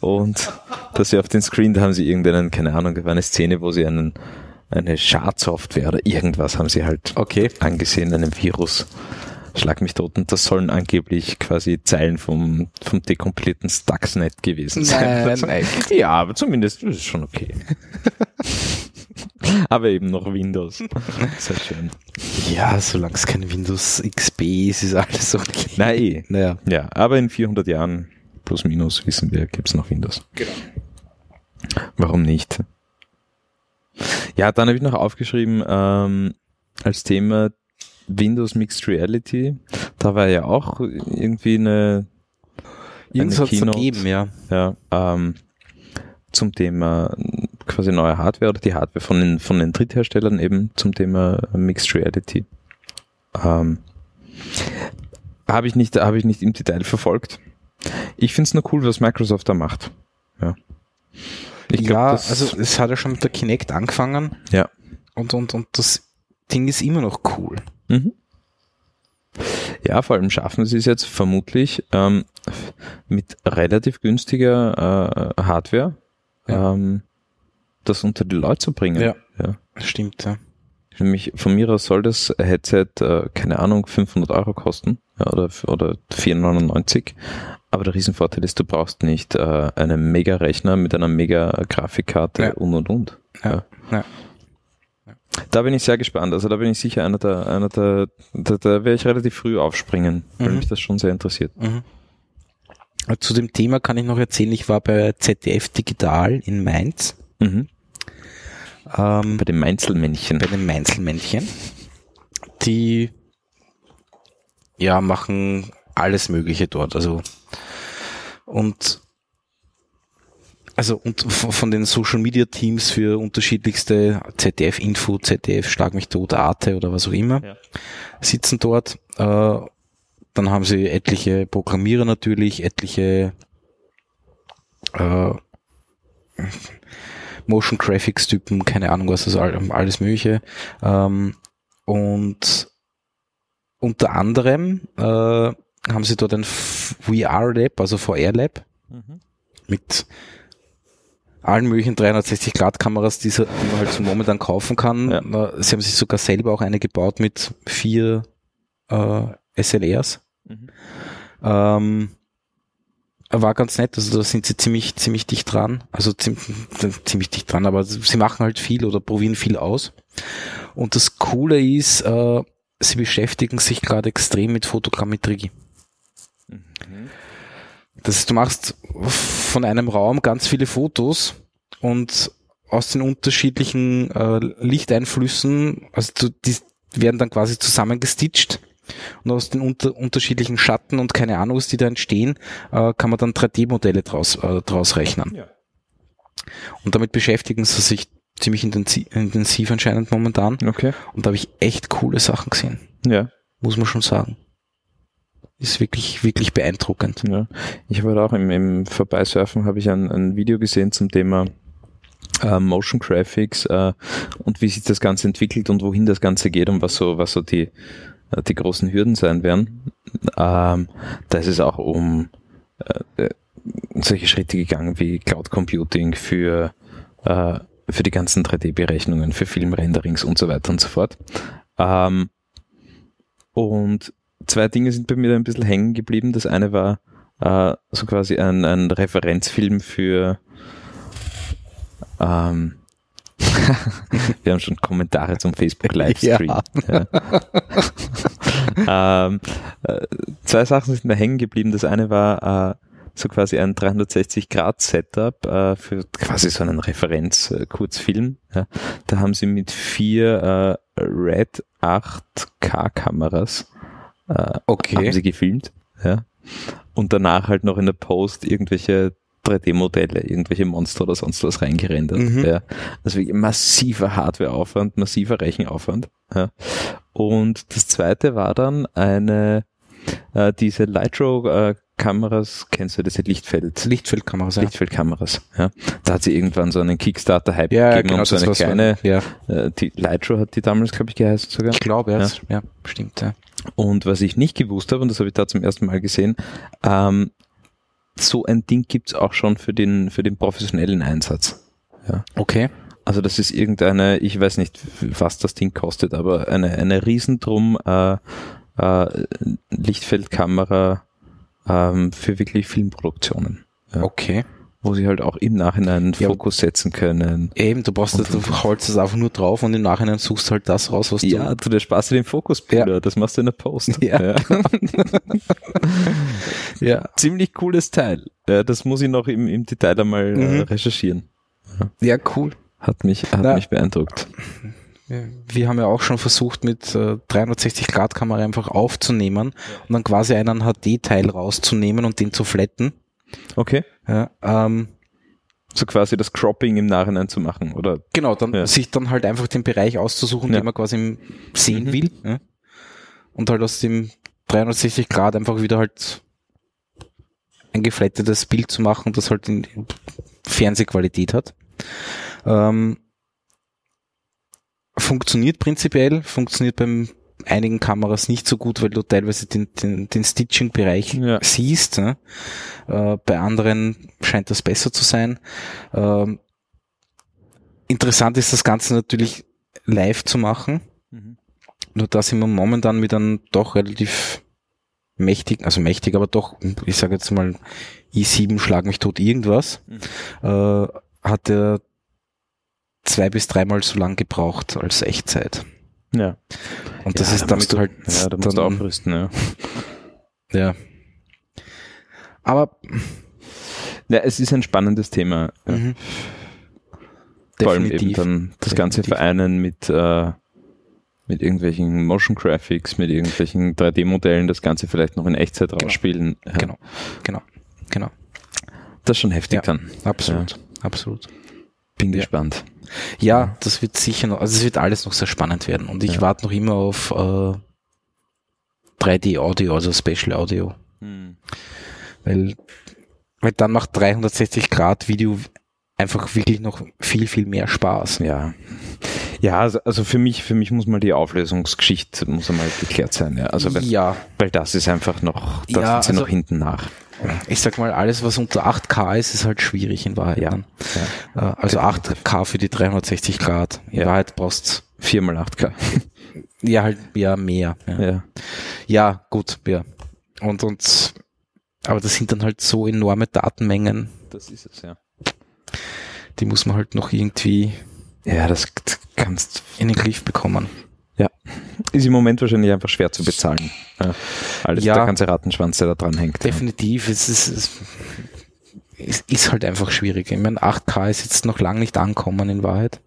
Und dass sie auf den Screen, da haben sie irgendeinen, keine Ahnung, da war eine Szene, wo sie einen, eine Schadsoftware oder irgendwas haben sie halt Okay. angesehen, einen Virus. Schlag mich tot. Und das sollen angeblich quasi Zeilen vom, vom dekompilierten Stuxnet gewesen sein. Nein, nein. Ja, aber zumindest ist schon okay. aber eben noch Windows. Sehr schön. Ja, solange es kein Windows XP ist, ist alles okay. Eh. Naja. Ja, aber in 400 Jahren plus minus wissen wir, gibt's noch Windows. Genau. Warum nicht? Ja, dann habe ich noch aufgeschrieben ähm, als Thema Windows Mixed Reality. Da war ja auch irgendwie eine, Irgendwas eine es Keynote. gegeben, ja. ja, ähm, zum Thema quasi neue Hardware oder die Hardware von den, von den Drittherstellern eben zum Thema Mixed Reality. Ähm, habe ich nicht, habe ich nicht im Detail verfolgt. Ich finde es nur cool, was Microsoft da macht. Ja. Ich glaub, ja, also es hat ja schon mit der Kinect angefangen Ja. und, und, und das Ding ist immer noch cool. Mhm. Ja, vor allem schaffen sie es jetzt vermutlich ähm, mit relativ günstiger äh, Hardware Ja. ähm, das unter die Leute zu bringen. Ja. ja. Stimmt, ja. Nämlich von mir aus soll das Headset, äh, keine Ahnung, 500 Euro kosten ja, oder, oder 499. Aber der Riesenvorteil ist, du brauchst nicht äh, einen Mega-Rechner mit einer Mega-Grafikkarte Ja. und und und. Ja. Ja. Da bin ich sehr gespannt. Also da bin ich sicher einer der, einer der, da, da werde ich relativ früh aufspringen, weil Mhm. mich das schon sehr interessiert. Mhm. Zu dem Thema kann ich noch erzählen, ich war bei ZDF Digital in Mainz, Mhm. ähm, Bei den Mainzelmännchen. bei den Mainzelmännchen. Die ja machen alles Mögliche dort. Also und also und von den Social Media Teams für unterschiedlichste ZDF Info, ZDF Schlag mich tot, Arte oder was auch immer Ja. sitzen dort. Äh, dann haben sie etliche Programmierer natürlich, etliche äh, Motion Graphics Typen, keine Ahnung was, also all- alles mögliche. Ähm, und unter anderem äh, haben sie dort ein VR Lab, also VR Lab Mhm. mit allen möglichen 360 Grad Kameras, die, sie- die man halt so momentan kaufen kann. Ja. Äh, Sie haben sich sogar selber auch eine gebaut mit vier äh, SLRs. Mhm. Ähm, war ganz nett, also da sind sie ziemlich, ziemlich dicht dran, also ziemlich, ziemlich dicht dran, aber sie machen halt viel oder probieren viel aus. Und das Coole ist, äh, sie beschäftigen sich gerade extrem mit Fotogrammetrie. Mhm. Das ist, du machst von einem Raum ganz viele Fotos und aus den unterschiedlichen äh, Lichteinflüssen, also du, die werden dann quasi zusammengestitcht und aus den unter, unterschiedlichen Schatten und keine Ahnung, was die da entstehen, äh, kann man dann 3D-Modelle draus, äh, draus rechnen. Ja. Und damit beschäftigen sie sich ziemlich intensiv, intensiv anscheinend momentan. Okay. Und da habe ich echt coole Sachen gesehen, Ja. muss man schon sagen. Ist wirklich, wirklich beeindruckend. Ja, ich habe halt auch im, im Vorbeisurfen habe ich ein, ein Video gesehen zum Thema äh, Motion Graphics äh, und wie sich das Ganze entwickelt und wohin das Ganze geht und was so, was so die, äh, die großen Hürden sein werden. Ähm, da ist es auch um solche Schritte gegangen wie Cloud Computing für, für die ganzen 3D-Berechnungen, für Filmrenderings und so weiter und so fort. Ähm, und zwei Dinge sind bei mir da ein bisschen hängen geblieben. Das eine war äh, so quasi ein, ein Referenzfilm für ähm, wir haben schon Kommentare zum Facebook Livestream. Ja. ähm, äh, zwei Sachen sind mir hängen geblieben. Das eine war äh, so quasi ein 360-Grad-Setup äh, für quasi so einen Referenz-Kurzfilm. Ja. Da haben sie mit vier äh, Red 8K-Kameras äh, Okay. haben sie gefilmt. Ja. Und danach halt noch in der Post irgendwelche 3D-Modelle, irgendwelche Monster oder sonst was reingerendert. Mhm. Ja. Also massiver Hardwareaufwand, massiver Rechenaufwand. Ja. Und das zweite war dann eine, äh, diese Lightro-Kameras, kennst du diese Lichtfeld? Lichtfeldkameras, ja. Lichtfeldkameras. Ja. Da hat sie irgendwann so einen Kickstarter-Hype Ja, gegeben genau, um so eine kleine, Ja, äh, die Lightro hat die damals, glaube ich, geheißen sogar. ich glaube, ja, Ja. ja, stimmt, ja. Und was ich nicht gewusst habe, und das habe ich da zum ersten Mal gesehen, ähm, so ein Ding gibt's auch schon für den, für den professionellen Einsatz. Okay. Also das ist irgendeine, ich weiß nicht, was das Ding kostet, aber eine, eine Riesendrum äh, äh, Lichtfeldkamera ähm, für wirklich Filmproduktionen, Ja. Okay. wo sie halt auch im Nachhinein Ja. Fokus setzen können. Eben, du brauchst, Und- du holst es einfach nur drauf und im Nachhinein suchst du halt das raus, was Ja, du. du, der Spaß den Fokus, Bruder, das machst du in der Post. Ja. Ja. Ziemlich cooles Teil. Ja, das muss ich noch im, im Detail einmal äh, Mhm. recherchieren. Ja, cool. Hat mich, hat Na. mich beeindruckt. Wir haben ja auch schon versucht, mit äh, 360-Grad-Kamera einfach aufzunehmen und dann quasi einen HD-Teil rauszunehmen und den zu flatten. Okay. Ja, ähm, So quasi das Cropping im Nachhinein zu machen, oder? genau, dann Ja. sich dann halt einfach den Bereich auszusuchen, Ja. den man quasi sehen Mhm. will. Ja? Und halt aus dem 360 Grad einfach wieder halt ein geflattetes Bild zu machen, das halt in Fernsehqualität hat. Ähm, funktioniert prinzipiell, funktioniert beim einigen Kameras nicht so gut, weil du teilweise den, den, den Stitching-Bereich Ja. siehst. Ne? Äh, bei anderen scheint das besser zu sein. Ähm, interessant ist das Ganze natürlich live zu machen. Nur da sind wir momentan mit einem doch relativ mächtigen, also mächtig, aber doch, ich sage jetzt mal i7 schlag mich tot irgendwas, äh, hat er zwei bis dreimal so lang gebraucht als Echtzeit. Ja. Und das Ja, ist da damit musst du, halt Ja, da musst du dann- aufrüsten, ja. ja. Aber Ja, es ist ein spannendes Thema. Ja. mhm. Vor allem eben dann das Ganze Definitiv. vereinen mit, äh, mit irgendwelchen Motion Graphics, mit irgendwelchen 3D-Modellen, das Ganze vielleicht noch in Echtzeit Genau. rausspielen. Ja, Genau, genau, genau. Das ist schon heftig Ja. dann. Absolut, absolut. Bin Ja. gespannt. Ja, das wird sicher noch, also es wird alles noch sehr spannend werden. Und ich Ja. warte noch immer auf äh, 3D Audio, also Special Audio. Weil, weil dann macht 360 Grad Video einfach wirklich noch viel, viel mehr Spaß. Ja. Ja, also, also für mich, für mich muss mal die Auflösungsgeschichte muss einmal geklärt sein, ja. Also weil, ja, weil das ist einfach noch, da Ja, sind sie also- noch hinten nach. Ich sag mal, alles was unter 8K ist, ist halt schwierig in Wahrheit. Ja. ne? Äh, Also 8K für die 360 Grad. In Ja. Wahrheit brauchst Viermal 8K. ja halt ja mehr. Ja. Ja. ja, gut, ja. Und, und, aber das sind dann halt so enorme Datenmengen, Das ist es, ja. die muss man halt noch irgendwie Ja, das kannst, in den Griff bekommen. Ist im Moment wahrscheinlich einfach schwer zu bezahlen. Ja. Alles, Ja. der ganze Rattenschwanz, der da dran hängt. Definitiv, es ist, es ist, halt einfach schwierig. Ich meine, 8K ist jetzt noch lange nicht ankommen in Wahrheit.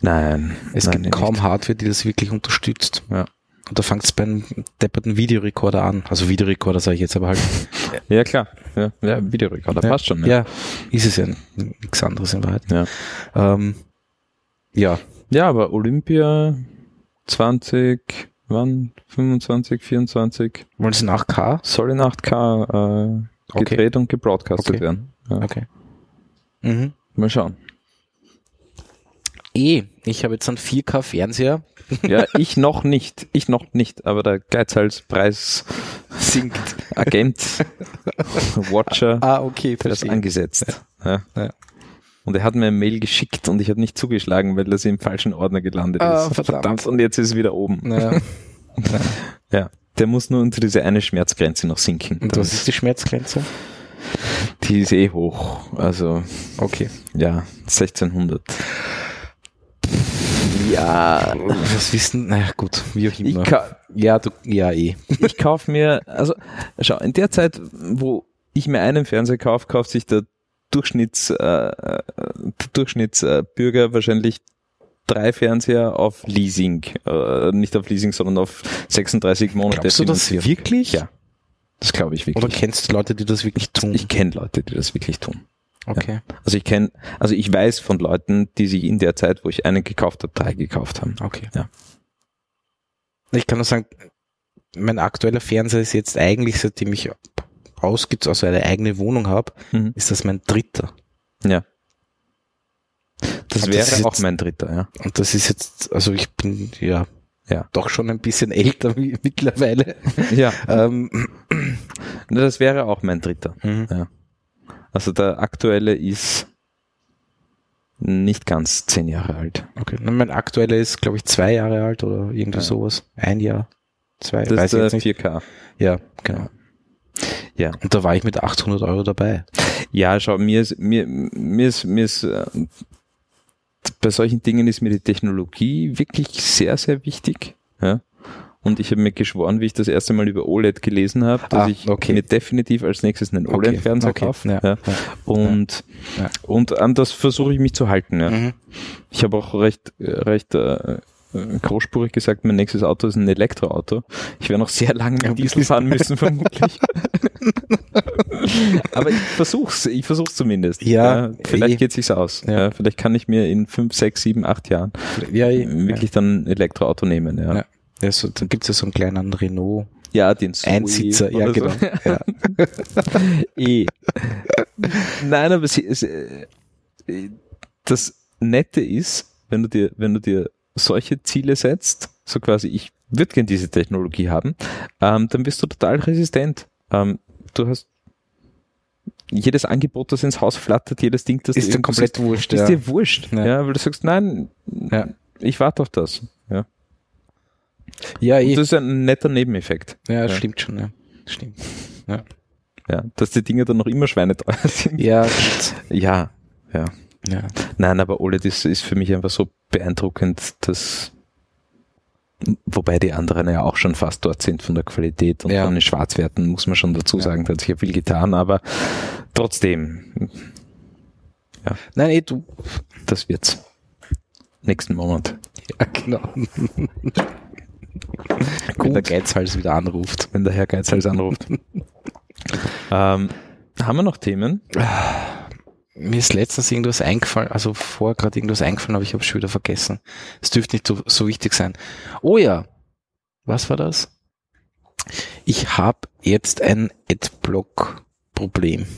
Nein. Es nein, gibt kaum nicht. Hardware, die das wirklich unterstützt. Ja. Und da fängt es beim depperten Videorekorder an. Also Videorekorder sage ich jetzt aber halt. Ja, klar. Ja, ja Videorekorder Ja. passt schon. Ja, ist es ja nichts anderes in Wahrheit. Ja. Ähm, ja, Ja, aber Olympia 20, wann? 25, 24, wollen Sie nach K? soll in 8K äh, Okay. gedreht und gebroadcastet Okay. werden. Ja. Okay. Mhm. Mal schauen. Eh, ich habe jetzt einen 4K-Fernseher. Ja, ich noch nicht. Ich noch nicht, aber der Geizhalspreis sinkt. Agent, Watcher, Ah, okay, der ist angesetzt. Ja. Ja. Und er hat mir eine Mail geschickt und ich habe nicht zugeschlagen, weil das im falschen Ordner gelandet Ah, ist. verdammt. Und jetzt ist es wieder oben. Naja. Ja. Der muss nur unter diese eine Schmerzgrenze noch sinken. Und was ist die Schmerzgrenze? Die ist eh hoch. Also, Okay. ja, 1600. Ja, was wissen? Naja, gut, wie auch immer. ja, du, ja, eh. ich kaufe mir, also, schau, in der Zeit, wo ich mir einen Fernseher kaufe, kauft sich der Durchschnitts, äh, äh, Durchschnittsbürger wahrscheinlich drei Fernseher auf Leasing. Äh, nicht auf Leasing, sondern auf 36 Monate. Glaubst du das wirklich? Ja. Das glaube ich wirklich. Oder kennst du Leute, die das wirklich tun? ich kenne Leute, die das wirklich tun. okay. Also ich kenne, also ich weiß von Leuten, die sich in der Zeit, wo ich einen gekauft habe, drei gekauft haben. Okay. Ja. Ich kann nur sagen, mein aktueller Fernseher ist jetzt eigentlich, seitdem ich ausgezogen, also eine eigene Wohnung habe, Mhm. ist das mein dritter. Ja. Das Und wäre das auch jetzt- mein dritter, ja. Und das ist jetzt, also ich bin ja, Ja. doch schon ein bisschen älter mi- mittlerweile. Ja. ähm, Das wäre auch mein dritter. mhm. Ja. Also der aktuelle ist nicht ganz zehn Jahre alt. okay. Mein aktueller ist, glaube ich, zwei Jahre alt oder irgendwie Ja. sowas. Ein Jahr, zwei, Das weiß ist ich jetzt nicht. 4K. Ja, genau. Ja. Und da war ich mit 800 Euro dabei. Ja, schau, mir ist, mir, mir ist, mir ist, äh, bei solchen Dingen ist mir die Technologie wirklich sehr, sehr wichtig. Ja. Und ich habe mir geschworen, wie ich das erste Mal über OLED gelesen habe, dass Ah, ich okay. mir definitiv als nächstes einen Okay, OLED-Fernseher okay, kaufe. ja, Ja. ja. Und, Ja. und an das versuche ich mich zu halten. Ja. Mhm. Ich habe auch recht, äh, recht äh, großspurig gesagt, mein nächstes Auto ist ein Elektroauto. Ich werde noch sehr lange mit Diesel fahren müssen, vermutlich. Aber ich versuch's, ich versuch's zumindest. Ja, vielleicht eh. geht sich's aus. Ja. Ja. vielleicht kann ich mir in fünf, sechs, sieben, acht Jahren Ja, ja, wirklich dann ein Elektroauto nehmen. Ja, Ja. ja. ja so, dann gibt's ja so einen kleinen Renault. den Zoe Einsitzer, ja, oder genau. So. Ja. eh. Nein, aber sie, es, äh, das Nette ist, wenn du dir, wenn du dir solche Ziele setzt, so quasi, ich würde gern diese Technologie haben, ähm, dann bist du total resistent. Ähm, du hast jedes Angebot, das ins Haus flattert, jedes Ding, das Ist dir komplett wurscht. ist ja. dir wurscht. Ja. Ja. weil du sagst, nein, Ja. ich warte auf das. Ja. ja, eh. das ist ein netter Nebeneffekt. ja, ja. stimmt schon, ja. Stimmt. Ja, dass die Dinge dann noch immer schweineteuer sind. Ja. Ja, ja. ja. Nein, aber OLED ist, ist für mich einfach so beeindruckend, dass wobei die anderen ja auch schon fast dort sind von der Qualität und Ja. von den Schwarzwerten, muss man schon dazu Ja. sagen, da hat sich ja viel getan, aber trotzdem, Nein, eh, du. das wird's. Nächsten Monat. Ja, genau. Wenn der Geizhals wieder anruft. Wenn der Herr Geizhals anruft. ähm, haben wir noch Themen? Mir ist letztens irgendwas eingefallen, also vorher gerade irgendwas eingefallen, aber ich habe schon wieder vergessen. Es dürfte nicht so, so wichtig sein. Oh ja, was war das? Ich habe jetzt ein Adblock-Problem.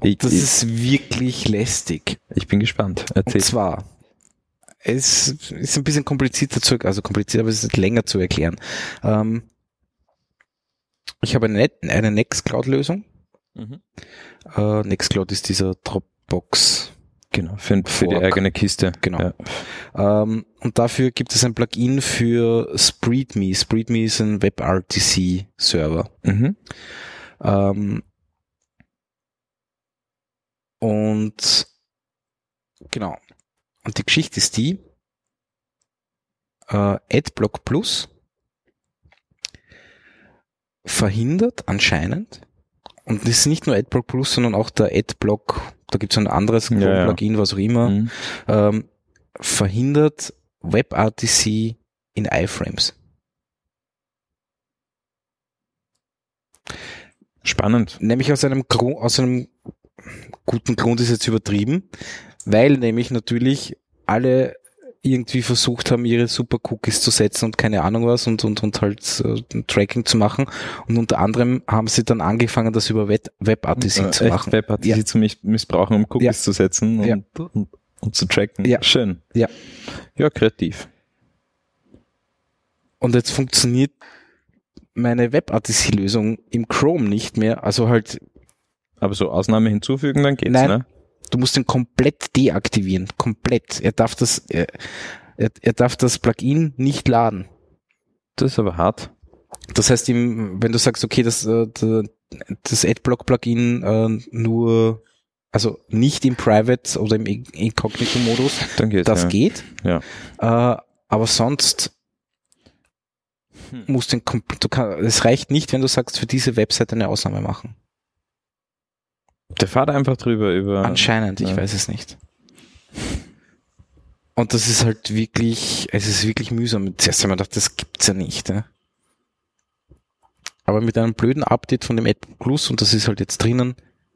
Das ist wirklich lästig. ich bin gespannt. Und Erzähl. zwar, es ist ein bisschen komplizierter zu, also kompliziert, aber es ist länger zu erklären. Ähm, ich habe eine, eine Nextcloud-Lösung. Mhm. Äh, Nextcloud ist dieser Dropbox Genau, für, für die eigene Kiste. Genau. Ja. Ähm, und dafür gibt es ein Plugin für SpreadMe. SpreadMe ist ein WebRTC-Server. Mhm. Ähm, und genau. Und die Geschichte ist die, äh, AdBlock Plus verhindert anscheinend, und das ist nicht nur AdBlock Plus, sondern auch der AdBlock, da gibt es ein anderes Ja, ja. Plugin, was auch immer, Mhm. ähm, verhindert WebRTC in iFrames. Spannend. Nämlich aus einem, aus einem guten Grund ist jetzt übertrieben, weil nämlich natürlich alle irgendwie versucht haben, ihre super Cookies zu setzen und keine Ahnung was und, und, und halt äh, ein Tracking zu machen. Und unter anderem haben sie dann angefangen, das über Web- WebRTC Äh, zu machen. Web hat Ja. zu missbrauchen, um Cookies Ja. zu setzen und, Ja. und, und zu tracken. Ja. Schön. Ja. Ja, kreativ. Und jetzt funktioniert meine WebRTC-Lösung im Chrome nicht mehr. Also halt, Aber so Ausnahme hinzufügen, dann geht's, Nein. ne? Du musst den komplett deaktivieren. Komplett. Er darf das, er, er, er darf das Plugin nicht laden. Das ist aber hart. Das heißt, im, wenn du sagst, okay, das, äh, das Adblock-Plugin äh, nur, also nicht im Private oder im In- Incognito-Modus, das ja. geht. Ja. Äh, aber sonst Hm. musst du den, du kann, es reicht nicht, wenn du sagst, für diese Webseite eine Ausnahme machen. Der fährt einfach drüber über. Anscheinend, ich ja. weiß es nicht. Und das ist halt wirklich, es ist wirklich mühsam. Zuerst haben wir gedacht, das gibt's ja nicht. Ja. Aber mit einem blöden Update von dem AdBlock Plus, und das ist halt jetzt drinnen,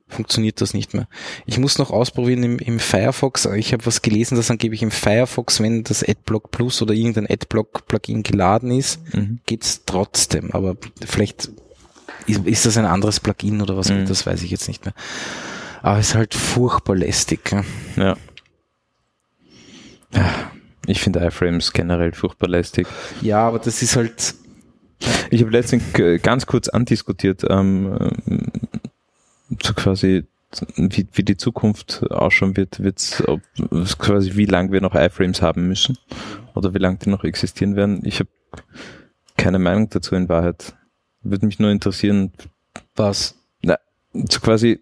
funktioniert das nicht mehr. Ich muss noch ausprobieren im, im Firefox. Ich habe was gelesen, dass angeblich im Firefox, wenn das AdBlock Plus oder irgendein AdBlock-Plugin geladen ist, Mhm. geht's trotzdem. Aber vielleicht ist, ist das ein anderes Plugin oder was, Mhm. das weiß ich jetzt nicht mehr. Aber es ist halt furchtbar lästig. Ja. Ja. Ich finde iFrames generell furchtbar lästig. Ja, aber das ist halt, Ich habe letztens ganz kurz andiskutiert, ähm, ähm, so quasi, wie, wie die Zukunft ausschauen wird, wird's, ob quasi wie lang wir noch iFrames haben müssen oder wie lang die noch existieren werden. Ich habe keine Meinung dazu in Wahrheit. Würde mich nur interessieren, was? so quasi,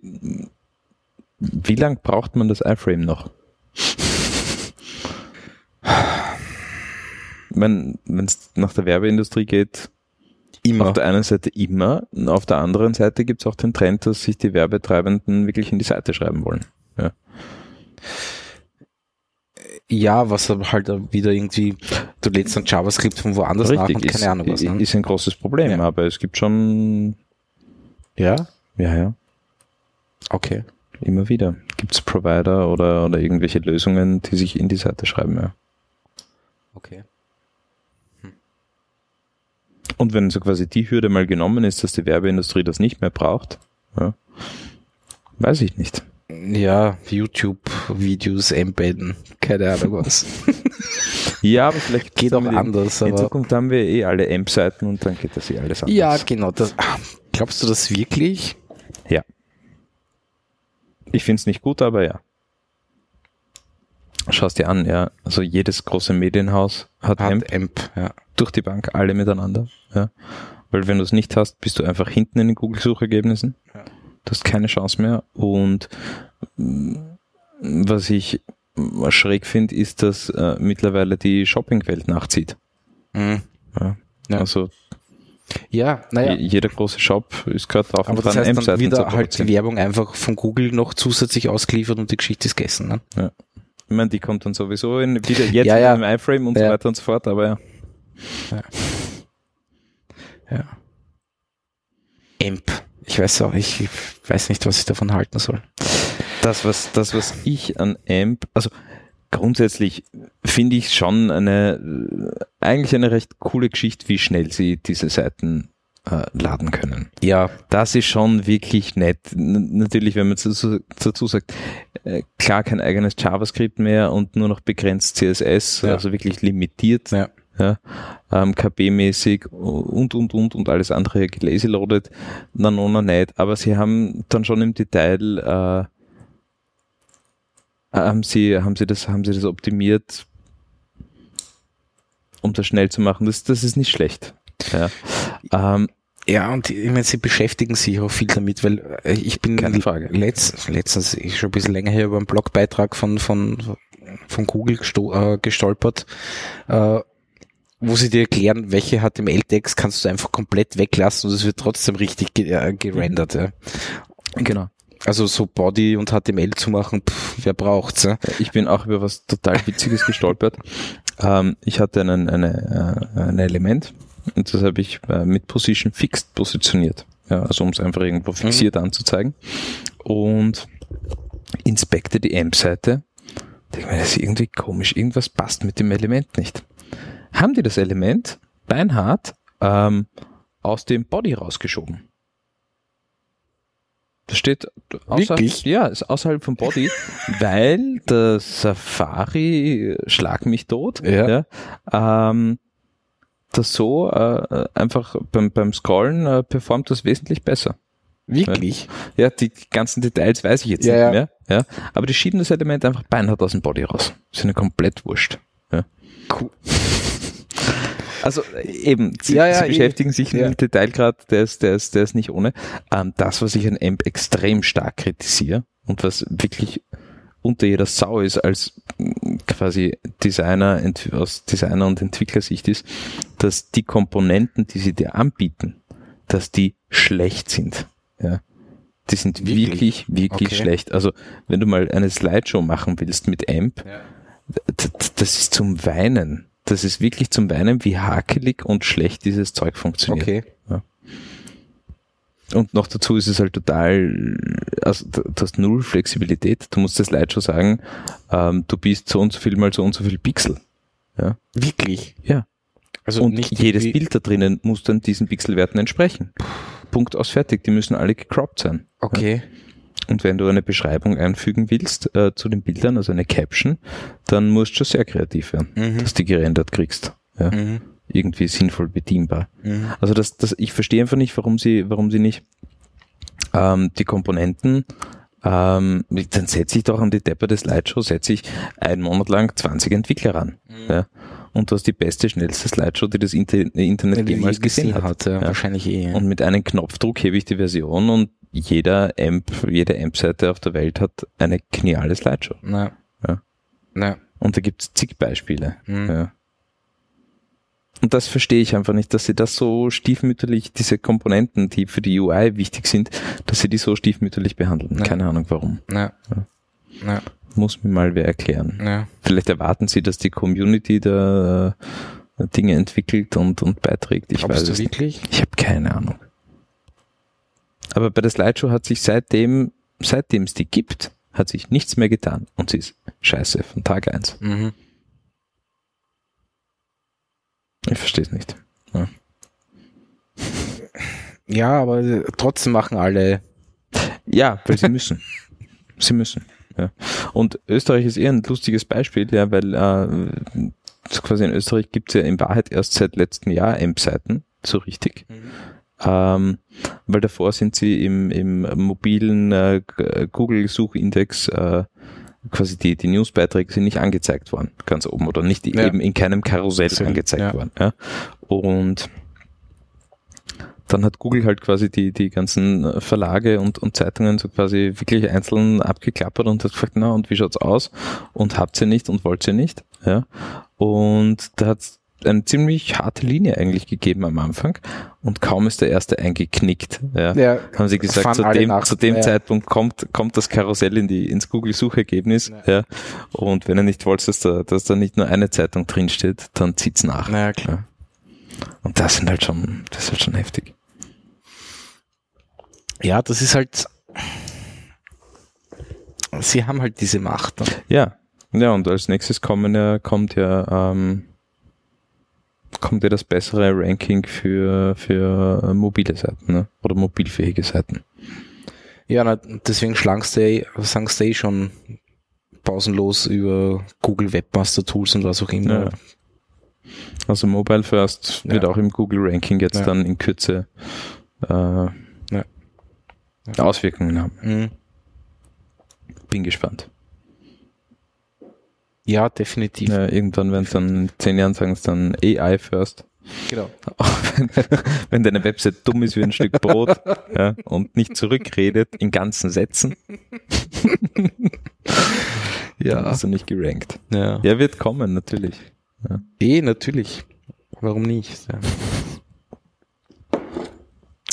wie lang braucht man das iFrame noch? Wenn es nach der Werbeindustrie geht, Immer. auf der einen Seite immer, auf der anderen Seite gibt es auch den Trend, dass sich die Werbetreibenden wirklich in die Seite schreiben wollen. Ja, was aber halt wieder irgendwie, du lädst ein JavaScript von woanders nach und keine ist, Ahnung was. Ne? ist ein großes Problem, Ja. aber es gibt schon, Ja? ja, ja, Okay. immer wieder gibt es Provider oder, oder irgendwelche Lösungen, die sich in die Seite schreiben, ja. Okay. Und wenn so quasi die Hürde mal genommen ist, dass die Werbeindustrie das nicht mehr braucht, ja, weiß ich nicht. Ja, YouTube-Videos embedden. Keine Ahnung was. Ja, aber vielleicht Geht auch anders. In Aber Zukunft haben wir eh alle AMP-Seiten und dann geht das eh alles anders. ja, genau. Das, ah, glaubst du das wirklich? Ja. Ich finde es nicht gut, aber ja. Schau dir an, ja. Also jedes große Medienhaus hat, Hat AMP Amp, ja. durch die Bank, alle miteinander. Ja. Weil wenn du es nicht hast, bist du einfach hinten in den Google-Suchergebnissen. Ja. Du hast keine Chance mehr. Und mm, was ich schräg finde, ist, dass äh, mittlerweile die Shopping-Welt nachzieht. Mhm. Ja. Ja. Also Ja, naja. je- jeder große Shop ist gerade drauf Aber das heißt dann wieder halt die. Werbung einfach von Google noch zusätzlich ausgeliefert und die Geschichte ist gegessen. Ne? Ich meine, die kommt dann sowieso in, wieder jetzt Ja, ja. in einem iFrame und so Ja. weiter und so fort, aber ja. Ja. Amp. Ich weiß auch, ich, ich weiß nicht, was ich davon halten soll. Das, was, das, was ich an AMP, also grundsätzlich finde ich schon eine, äh, eigentlich eine recht coole Geschichte, wie schnell sie diese Seiten äh, laden können. Ja, Das ist schon wirklich nett. N natürlich, wenn man dazu, dazu sagt, äh, klar kein eigenes JavaScript mehr und nur noch begrenzt CSS, Ja. also wirklich limitiert, ja. Ja, ähm, KB-mäßig und, und, und, und alles andere gelazy-loaded, na, no, na, nicht. Aber sie haben dann schon im Detail, äh, haben sie, haben sie das, haben sie das optimiert, um das schnell zu machen. Das, das ist nicht schlecht. Ja. Ähm, Ja, und ich meine, sie beschäftigen sich auch viel damit, weil äh, ich bin Keine Frage. Letzt, letztens, ich schon ein bisschen länger her über einen Blogbeitrag von, von, von Google gesto äh, gestolpert, äh, wo sie dir erklären, welche HTML-Tags kannst du einfach komplett weglassen und es wird trotzdem richtig ge äh, gerendert. Ja. genau. Also so Body und HTML zu machen, pff, wer braucht's? Ja? Ich bin auch über was total Witziges gestolpert. Ähm, ich hatte einen, eine, äh, ein Element und das habe ich äh, mit Position Fixed positioniert. Ja, also um es einfach irgendwo fixiert anzuzeigen. Und inspekte die AMP-Seite. Denke mir, das ist irgendwie komisch. Irgendwas passt mit dem Element nicht. Haben die das Element beinhart ähm, aus dem Body rausgeschoben? Das steht außerhalb, Wirklich? ja, ist außerhalb vom Body, weil der Safari schlag mich tot, Ja. ja, ähm, das so äh, einfach beim, beim Scrollen äh, performt das wesentlich besser. Wirklich? Ja, die ganzen Details weiß ich jetzt Ja, nicht ja. mehr, ja, aber die schieben das Element einfach beinhart aus dem Body raus. Ist ihnen komplett wurscht. Ja. Cool. Also äh, eben, sie, Ja, ja, sie eh. beschäftigen sich Ja. mit dem Detailgrad, der ist, der ist, der ist nicht ohne. Ähm, das, was ich an AMP extrem stark kritisiere und was wirklich unter jeder Sau ist als mm, quasi Designer, aus Designer- und Entwicklersicht ist, dass die Komponenten, die sie dir anbieten, dass die schlecht sind. Ja. Die sind Wirklich? wirklich, wirklich, Okay. schlecht. Also, wenn du mal eine Slideshow machen willst mit AMP, Ja. das ist zum Weinen. Das ist wirklich zum Weinen, wie hakelig und schlecht dieses Zeug funktioniert. Okay. Und noch dazu ist es halt total, also du hast null Flexibilität. Du musst das Slideshow sagen, ähm, du bist so und so viel mal so und so viel Pixel. Wirklich? Ja. Also und nicht jedes Bild da drinnen muss dann diesen Pixelwerten entsprechen. Punkt aus fertig. Die müssen alle gecroppt sein. Okay. Und wenn du eine Beschreibung einfügen willst äh, zu den Bildern, also eine Caption, dann musst du schon sehr kreativ werden, Mhm. dass du die gerendert kriegst. Ja. Mhm. Irgendwie sinnvoll bedienbar. Mhm. Also das, das, ich verstehe einfach nicht, warum sie, warum sie nicht ähm, die Komponenten, ähm, dann setze ich doch an die Depper des Slideshow, setze ich einen Monat lang 20 Entwickler ran. Mhm. Ja. Und du hast die beste, schnellste Slideshow, die das Inter Internet jemals je gesehen gesehen hat. hat, ja, Ja. wahrscheinlich eh. Und mit einem Knopfdruck hebe ich die Version und jeder Amp, jede Amp-Seite auf der Welt hat eine geniale Slideshow. Na. Ja. Na. Und da gibt es zig Beispiele. Mhm. Ja. Und das verstehe ich einfach nicht, dass sie das so stiefmütterlich, diese Komponenten, die für die UI wichtig sind, dass sie die so stiefmütterlich behandeln. Ja. Keine Ahnung warum. Na. Na. Muss mir mal wer erklären. Vielleicht erwarten sie, dass die Community da äh, Dinge entwickelt und, und beiträgt. Ich Glaubst weiß du es nicht. wirklich? Ich habe keine Ahnung. Aber bei der Slideshow hat sich seitdem, seitdem es die gibt, hat sich nichts mehr getan. Und sie ist scheiße von Tag eins. Mhm. Ich verstehe es nicht. Ja, aber äh, trotzdem machen alle. Ja, weil sie müssen. sie müssen. Ja. Und Österreich ist eher ein lustiges Beispiel, ja, weil äh, quasi in Österreich gibt's ja in Wahrheit erst seit letztem Jahr AMP-Seiten, so richtig. Ähm, weil davor sind sie im, im mobilen äh, Google-Suchindex äh, quasi die, die Newsbeiträge sind nicht angezeigt worden, ganz oben, oder nicht Ja. eben in keinem Karussell Sehr, angezeigt ja. worden. Ja. Und dann hat Google halt quasi die, die ganzen äh, Verlage und, und Zeitungen so quasi wirklich einzeln abgeklappert und hat gefragt, na, und wie schaut's aus? Und habt ihr nicht und wollt ihr nicht? Ja. Und da hat's eine ziemlich harte Linie eigentlich gegeben am Anfang und kaum ist der erste eingeknickt. Ja. Ja, Haben sie gesagt, zu dem, zu dem Ja. Zeitpunkt kommt, kommt das Karussell in die, ins Google-Suchergebnis. Ja. Und wenn ihr nicht wollt, dass da, dass da nicht nur eine Zeitung drinsteht, dann zieht's nach. Na ja, klar. Ja. Und das sind halt schon, das ist halt schon heftig. Ja, das ist halt. Sie haben halt diese Macht. Und Ja. Ja, und als nächstes kommen ja, kommt ja, ähm, kommt ja das bessere Ranking für, für äh, mobile Seiten, ne? Oder mobilfähige Seiten. Ja, na, deswegen schlangst du, eh- du eh schon pausenlos über Google Webmaster Tools und was auch immer. Ja. Also Mobile First wird Ja. auch im Google Ranking jetzt Ja. dann in Kürze äh, Auswirkungen haben. Mhm. Bin gespannt. Ja, definitiv. Ja, irgendwann, wenn es dann in zehn Jahren sagen, es dann AI First. Genau. Wenn, wenn deine Website dumm ist wie ein Stück Brot ja, und nicht zurückredet in ganzen Sätzen, dann hast du nicht gerankt. Ja. Ja, wird kommen, natürlich. Eh, natürlich. Warum nicht? Ja.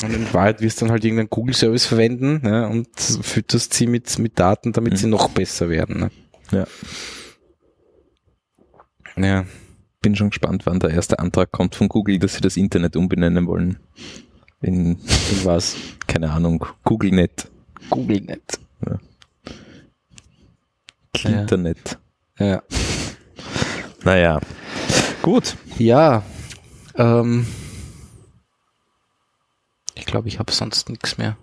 Und in Wahrheit wirst du dann halt irgendeinen Google-Service verwenden ne, und fütterst sie mit, mit Daten, damit Mhm. sie noch besser werden. Ne? Ja. Ja. Bin schon gespannt, wann der erste Antrag kommt von Google, dass sie das Internet umbenennen wollen. In, In was? keine Ahnung, GoogleNet, GoogleNet. Internet. Ja. Naja. Gut. Ja. Ähm, ich glaube, ich habe sonst nichts mehr.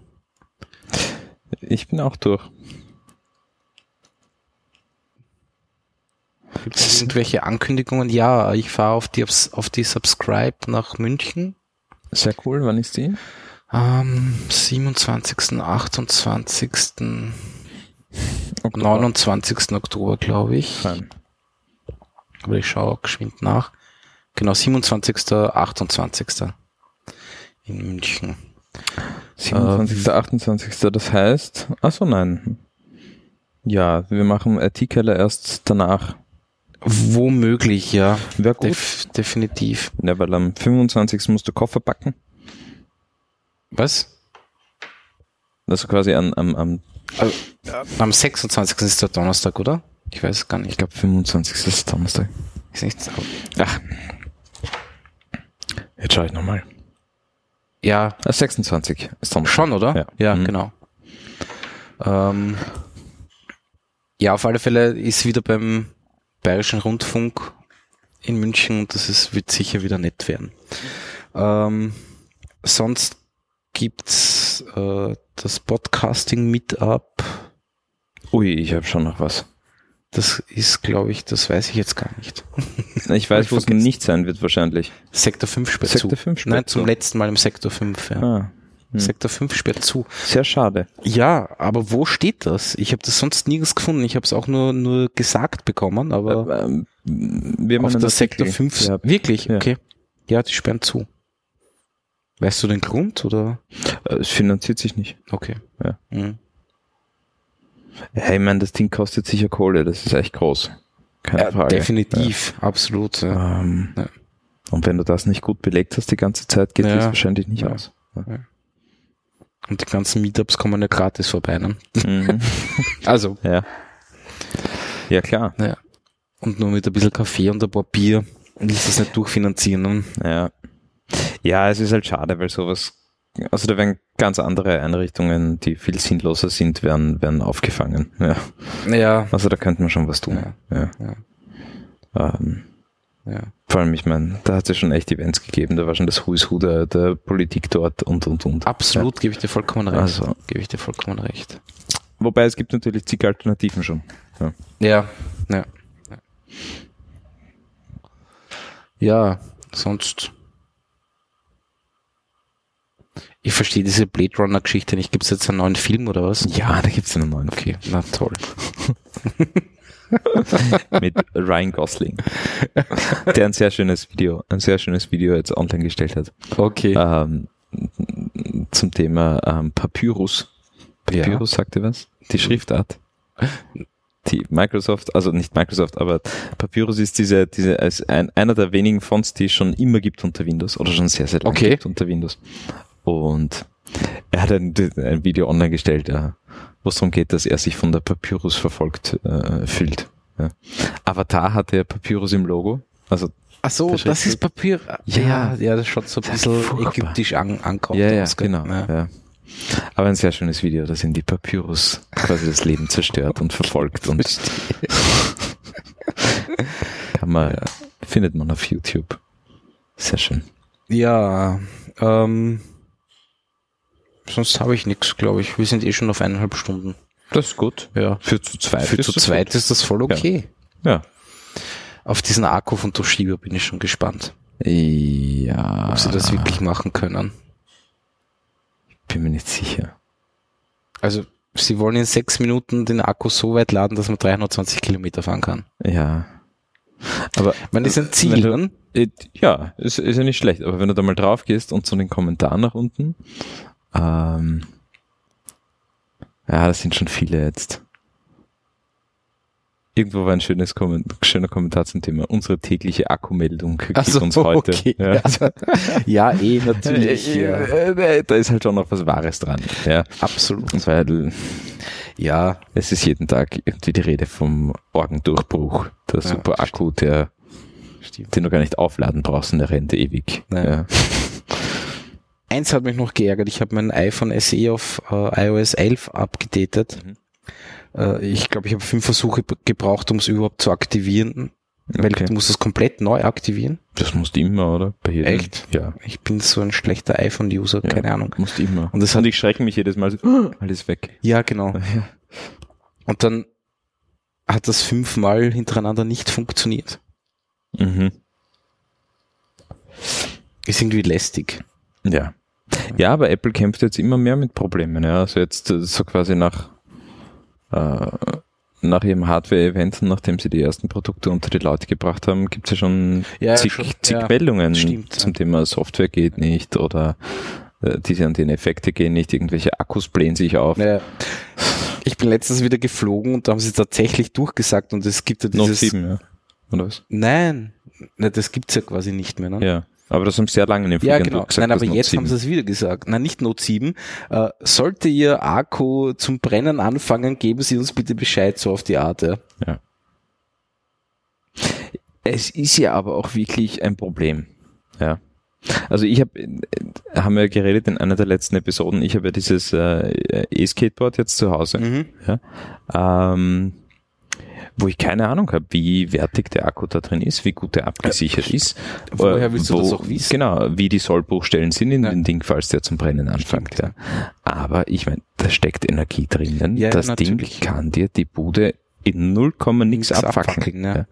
Ich bin auch durch. Gibt es irgendwelche Ankündigungen? Ja, ich fahre auf die, auf die Subscribe nach München. Sehr cool. Wann ist die? Am 27., 28., Oktober. 29. Oktober, glaube ich. Fein. Aber ich schaue geschwind nach. Genau, 27., 28. in München. 27. 28. Das heißt, ach so nein. Ja, wir machen IT-Keller erst danach. Womöglich, ja. Wäre gut. Def definitiv. Ja, weil am 25. musst du Koffer packen. Was? Also quasi an, am, am Am 26. ist der Donnerstag, oder? Ich weiß es gar ich nicht. glaube 25. ist Donnerstag. Ist nicht so. Ach. Jetzt schaue ich nochmal. Ja, Ah, 26 ist Donnerstag. schon, oder? Ja. Ja, Mhm. genau. Ähm, ja, auf alle Fälle ist wieder beim Bayerischen Rundfunk in München und das ist, wird sicher wieder nett werden. Ähm, sonst gibt's äh, das Podcasting Meetup. Ui, ich habe schon noch was. Das ist, glaube ich, das weiß ich jetzt gar nicht. Ich weiß, wo es nicht sein wird wahrscheinlich. Sektor 5 sperrt Sektor zu. 5 sperrt Nein, zum zu. letzten Mal im Sektor 5. Ja. Ah, hm. Sektor 5 sperrt zu. sehr schade. Ja, aber wo steht das? Ich habe das sonst nirgends gefunden. Ich habe es auch nur, nur gesagt bekommen, aber Ähm, wir auf der Sektor Artikel 5. gehabt. Wirklich? Ja. Okay. Ja, die sperren zu. Weißt du den Grund oder? Äh, Es finanziert sich nicht. Okay. Ja. Mhm. Hey, ich meine, das Ding kostet sicher Kohle, das ist echt groß. Keine Ja, Frage. definitiv, absolut. Ja. Ja. Ähm, Ja. Und wenn du das nicht gut belegt hast die ganze Zeit, geht Ja. das wahrscheinlich nicht Ja. Und die ganzen Meetups kommen ja gratis vorbei. Ne? Mhm. Also, ja. Ja, klar. ja. Und nur mit ein bisschen Kaffee und ein paar Bier willst du das nicht durchfinanzieren. Ne? Ja. Ja, es ist halt schade, weil sowas, also da werden ganz andere Einrichtungen, die viel sinnloser sind, werden, werden aufgefangen. Ja. Ja. Also da könnte man schon was tun. Ja. Ja. Ähm, ja. vor allem, ich meine, da hat es ja schon echt Events gegeben, da war schon das Who is Who der, der Politik dort und und und. Absolut, gebe ich dir vollkommen recht. Also. Gebe ich dir vollkommen recht. Wobei es gibt natürlich zig Alternativen schon. Ja. Ja, ja. Ja, sonst. Ich verstehe diese Blade Runner Geschichte nicht. Gibt es jetzt einen neuen Film oder was? Ja, da gibt's einen neuen Okay, na toll. mit Ryan Gosling, der ein sehr schönes Video, ein sehr schönes Video jetzt online gestellt hat. Okay. Ähm, zum Thema ähm, Papyrus. Papyrus, sagt ihr was? Die Schriftart. Die Microsoft, also nicht Microsoft, aber Papyrus ist diese, diese, als ein, einer der wenigen Fonts, die es schon immer gibt unter Windows oder schon sehr, sehr lange Okay. gibt unter Windows. Und er hat ein, ein Video online gestellt, ja, wo es darum geht, dass er sich von der Papyrus verfolgt äh, fühlt. Ja. Avatar hatte ja Papyrus im Logo. Also Ach so, Das ist- Papier. Ja. Ja, ja, das schaut so ein bisschen ägyptisch an, ankommt. ja, ja, genau. Ja. Ja. Aber ein sehr schönes Video, das in die Papyrus quasi das Leben zerstört und verfolgt und kann man, findet man auf YouTube. Sehr schön. Ja, ähm, sonst habe ich nichts, glaube ich. Wir sind eh schon auf eineinhalb Stunden. Das ist gut. Ja. Für zu zweit. Für ist zu das zweit ist das voll okay. Gut. Ja. Auf diesen Akku von Toshiba bin ich schon gespannt, Ja. ob sie das wirklich machen können. Bin mir nicht sicher. Also, sie wollen in sechs Minuten den Akku so weit laden, dass man 320 Kilometer fahren kann. Ja. Aber Ich das ist ein Wenn Ziel. du-? Äh, Ja, ist, ist ja nicht schlecht, aber wenn du da mal drauf gehst und so den Kommentar nach unten, ähm, ja, das sind schon viele jetzt. Irgendwo war ein schönes Komment schöner Kommentar zum Thema. Unsere tägliche Akkumeldung gibt so, uns heute. okay. Ja. Ja, eh, natürlich. Äh, ja. äh, Da ist halt schon noch was Wahres dran. Ja, Absolut. weil Ja, es ist jeden Tag irgendwie die Rede vom Orgendurchbruch. Der Ja, super Akku, der, stimmt. den du gar nicht aufladen brauchst und der rennt ewig. Ja. Ja. Eins hat mich noch geärgert. Ich habe mein iPhone SE auf äh, iOS 11 abgedatet. Mhm. Äh, ich glaube, ich habe fünf Versuche gebraucht, um es überhaupt zu aktivieren. Weil Okay. du musst es komplett neu aktivieren. Das musst du immer, oder? Bei jedem. Echt? Ja. Ich bin so ein schlechter iPhone-User, ja. keine Ahnung. Musst immer. Und das Und hat, ich schrecke mich jedes Mal so, "Oh, alles weg. ja, genau. Ja. Und dann hat das fünfmal hintereinander nicht funktioniert. Mhm. Ist irgendwie lästig. Ja. Ja, aber Apple kämpft jetzt immer mehr mit Problemen. Ja. Also jetzt äh, so quasi nach, äh, nach ihrem Hardware-Event, nachdem sie die ersten Produkte unter die Leute gebracht haben, gibt es ja schon Ja, zig, schon, zig ja. Meldungen Stimmt, zum ja. Thema Software geht nicht oder äh, diese und jene Effekte gehen nicht, irgendwelche Akkus blähen sich auf. Naja, ich bin letztens wieder geflogen und da haben sie tatsächlich durchgesagt und es gibt ja Note dieses... 7, ja. Oder was? Nein, ne, das gibt's ja quasi nicht mehr. Ne? Ja. Aber das haben sie sehr lange in den Ja, Fliegern genau. durchgesagt, Nein, aber jetzt haben 7. sie es wieder gesagt. Nein, nicht Note 7. Äh, sollte Ihr Akku zum Brennen anfangen, geben Sie uns bitte Bescheid, so auf die Art. Ja. Es ist ja aber auch wirklich ein Problem. Ja. Also ich habe, haben wir geredet in einer der letzten Episoden, ich habe ja dieses äh, E-Skateboard jetzt zu Hause, Mhm. ähm, wo ich keine Ahnung habe, wie wertig der Akku da drin ist, wie gut der abgesichert ist. woher äh, willst du das auch wissen? Genau, wie die Sollbruchstellen sind in Ja. dem Ding, falls der zum Brennen anfängt. Ja. Aber ich meine, da steckt Energie drinnen. Ja, das Ding natürlich. kann dir die Bude in 0, nichts Nix abfackeln. abfackeln, ja. Ja.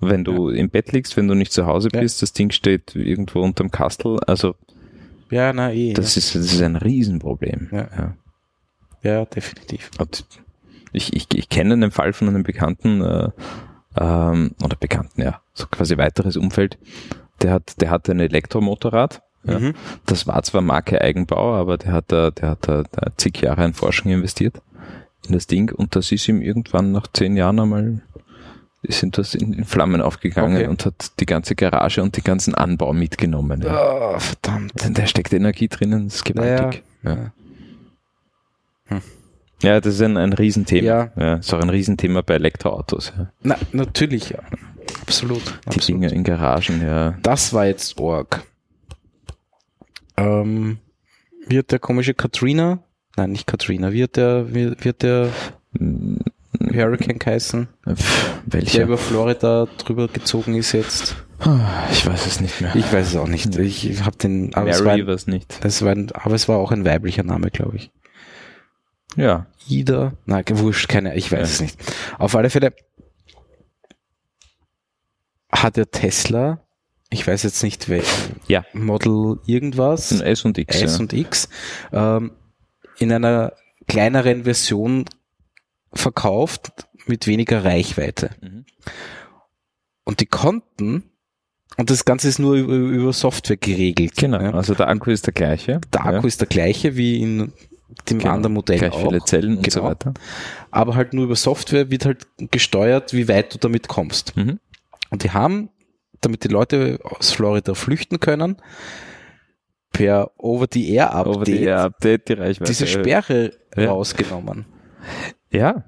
Wenn du im Bett liegst, wenn du nicht zu Hause Ja. bist, das Ding steht irgendwo unterm Kastel, also Ja, na eh. das ist, das ist ein Riesenproblem. Ja. Ja. ja. ja, definitiv. Und ich, ich, ich kenne einen Fall von einem Bekannten, äh, ähm, oder Bekannten, ja, so quasi weiteres Umfeld, der hat, der hat ein Elektromotorrad. Ja. Mhm. Das war zwar Marke Eigenbau, aber der hat da, der hat da, da zig Jahre in Forschung investiert in das Ding und das ist ihm irgendwann nach zehn Jahren einmal sind das in, in Flammen aufgegangen Okay. und hat die ganze Garage und den ganzen Anbau mitgenommen. Ja. Oh, verdammt. Denn da steckt Energie drinnen, das ist gewaltig. Ja, Ja. Ja. das ist ein, ein Riesenthema. Ja. Ja, ist auch ein Riesenthema bei Elektroautos. Ja. Na, natürlich, ja. Absolut. Die absolut. Dinge in Garagen, ja. Das war jetzt Org. Ähm, wird der komische Katrina? Nein, nicht Katrina. Wird der, wird, wird der Hm, Hurricane heißen? pff, Der Welcher? über Florida drüber gezogen ist jetzt. Ich weiß es nicht mehr. Ich weiß es auch nicht. Ich habe den, aber es war, Mary ein, war es nicht. das war ein, aber es war auch ein weiblicher Name, glaube ich. Ja. Ida? Nein, gewurscht, keine, ich weiß Ja. es nicht. Auf alle Fälle hat der Tesla ich weiß jetzt nicht, wer, Ja. Model irgendwas, Ein S und X. S ja. und X, ähm, in einer kleineren Version verkauft mit weniger Reichweite. Mhm. Und die konnten, und das Ganze ist nur über, über Software geregelt. Genau, Ja. also der Akku ist der gleiche. Der Akku ist der gleiche wie in dem Genau. anderen Modell Gleich viele auch. Zellen und so Genau. weiter. Aber halt nur über Software wird halt gesteuert, wie weit du damit kommst. Mhm. Und die haben, damit die Leute aus Florida flüchten können, per Over-the-Air-Update Over the Air Update, die Reichweite. diese Sperre Ja. rausgenommen. Ja.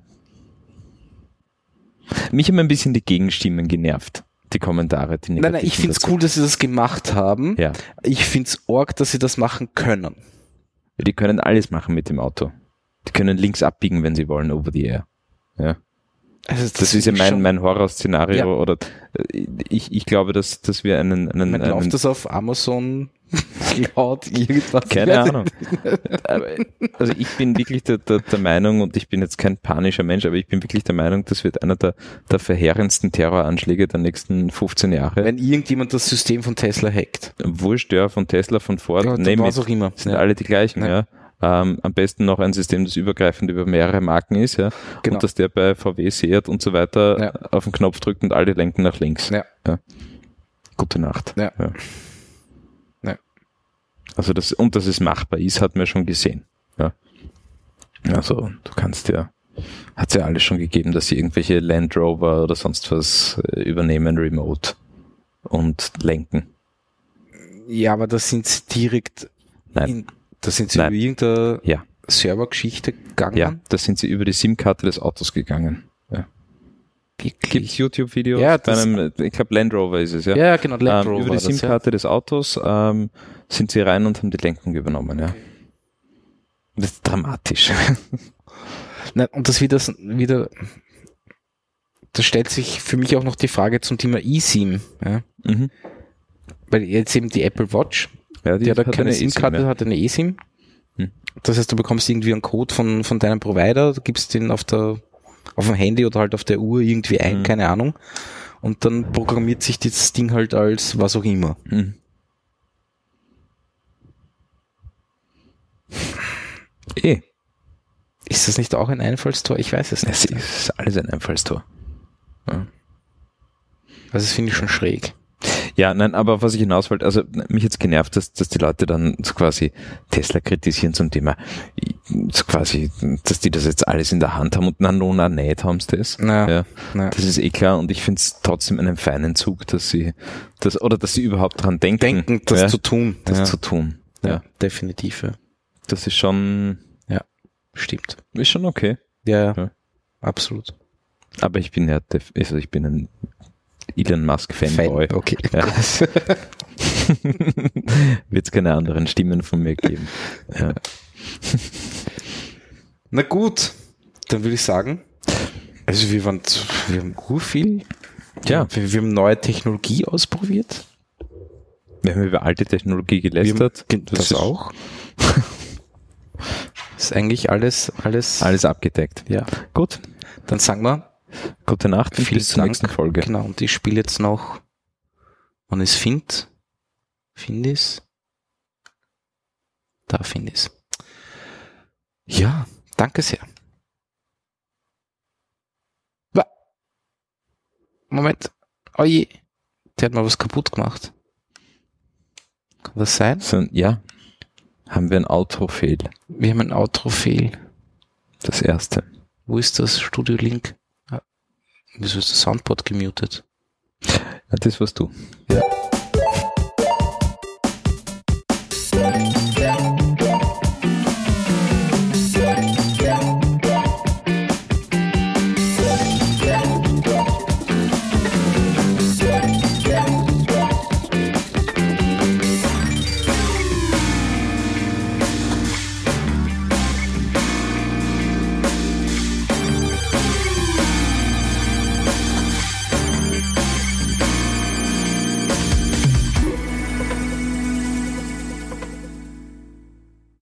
Mich haben ein bisschen die Gegenstimmen genervt. Die Kommentare, die Nein, nein, ich find's dazu. cool, dass sie das gemacht haben. Ja. Ich find's arg, dass sie das machen können. Die können alles machen mit dem Auto. Die können links abbiegen, wenn sie wollen, over the air. Ja. Also Das, ist ja mein, mein Horrorszenario Ja. oder äh, ich, ich glaube, dass, dass wir einen, einen, Man einen läuft das auf Amazon Cloud irgendwas. Keine Ahnung. Also ich bin wirklich der, der, der Meinung, und ich bin jetzt kein panischer Mensch, aber ich bin wirklich der Meinung, das wird einer der, der verheerendsten Terroranschläge der nächsten 15 Jahre. Wenn irgendjemand das System von Tesla hackt. Wurscht, ja, von Tesla, von Ford, Ja, name was auch immer. sind Ja. alle die gleichen, Ja. ja. Ähm, am besten noch ein System, das übergreifend über mehrere Marken ist, ja. Genau. Und dass der bei VW, Seat und so weiter Ja. auf den Knopf drückt und alle lenken nach links. Ja. Gute Nacht. Ja. Ja. Ja. Also das, und dass es machbar ist, hat man schon gesehen. Ja. Also du kannst ja, hat's ja alles schon gegeben, dass sie irgendwelche Land Rover oder sonst was äh, übernehmen, remote und lenken. Ja, aber das sind sie direkt Nein. in, da sind sie Nein. über irgendeine Ja. Servergeschichte gegangen. Ja, da sind sie über die SIM-Karte des Autos gegangen. Ja. Wirklich. YouTube-Videos? Ja, bei das- einem, ich glaube Land Rover ist es, ja. Ja, genau, Land ähm, Rover über die das, ja. SIM-Karte des Autos ähm, sind sie rein und haben die Lenkung übernommen, ja. Das ist dramatisch. Nein, und das wieder, wieder, da stellt sich für mich auch noch die Frage zum Thema eSIM. Ja? mhm. Weil jetzt eben die Apple Watch, Ja, die, hat ja keine eine SIM-Karte, ja. hat eine eSIM. Hm. Das heißt, du bekommst irgendwie einen Code von, von deinem Provider, du gibst den auf der, auf dem Handy oder halt auf der Uhr irgendwie ein, Hm. keine Ahnung. Und dann programmiert sich das Ding halt als was auch immer. Mhm. Eh, Ist das nicht auch ein Einfallstor? Ich weiß es es nicht. ist alles ein Einfallstor. Also das finde ich schon schräg. Ja, nein, aber was ich hinaus wollte, also mich jetzt genervt, dass, dass die Leute dann so quasi Tesla kritisieren zum Thema, so quasi, dass die das jetzt alles in der Hand haben und na, no, na, nicht haben sie das. Na, Ja, na. das ist eh klar und ich finde es trotzdem einen feinen Zug, dass sie das, oder dass sie überhaupt dran denken, Denken, das ja, zu tun. das ja. zu tun. Ja, ja, definitiv. Ja. Das ist schon, Stimmt. ist schon okay. Ja, Ja. absolut. Aber ich bin ja, also ich bin ein Elon Musk Fanboy. Fan- Okay. Ja. Wird es keine anderen Stimmen von mir geben. Ja. Na gut, dann würde ich sagen, also wir waren, wir haben ur viel. Ja. Wir, wir haben neue Technologie ausprobiert. Wir haben über alte Technologie Wir haben, gelästert. Das, ist auch. ist eigentlich alles, alles. Alles abgedeckt. Ja. Gut. Dann sagen wir, Gute Nacht und bis zur nächsten Folge. Genau. Und ich spiele jetzt noch, wann ist Find? Findis? Da Findis. Ja, danke sehr. Moment. Oh je. Der hat mal was kaputt gemacht. Kann das sein? So, ja. Haben wir ein Outro-Fail. Wir haben ein Outro-Fail. Das erste. Wo ist das Studio Link? Ah, Wieso ist das Soundboard gemutet? Ja, das warst du. Ja.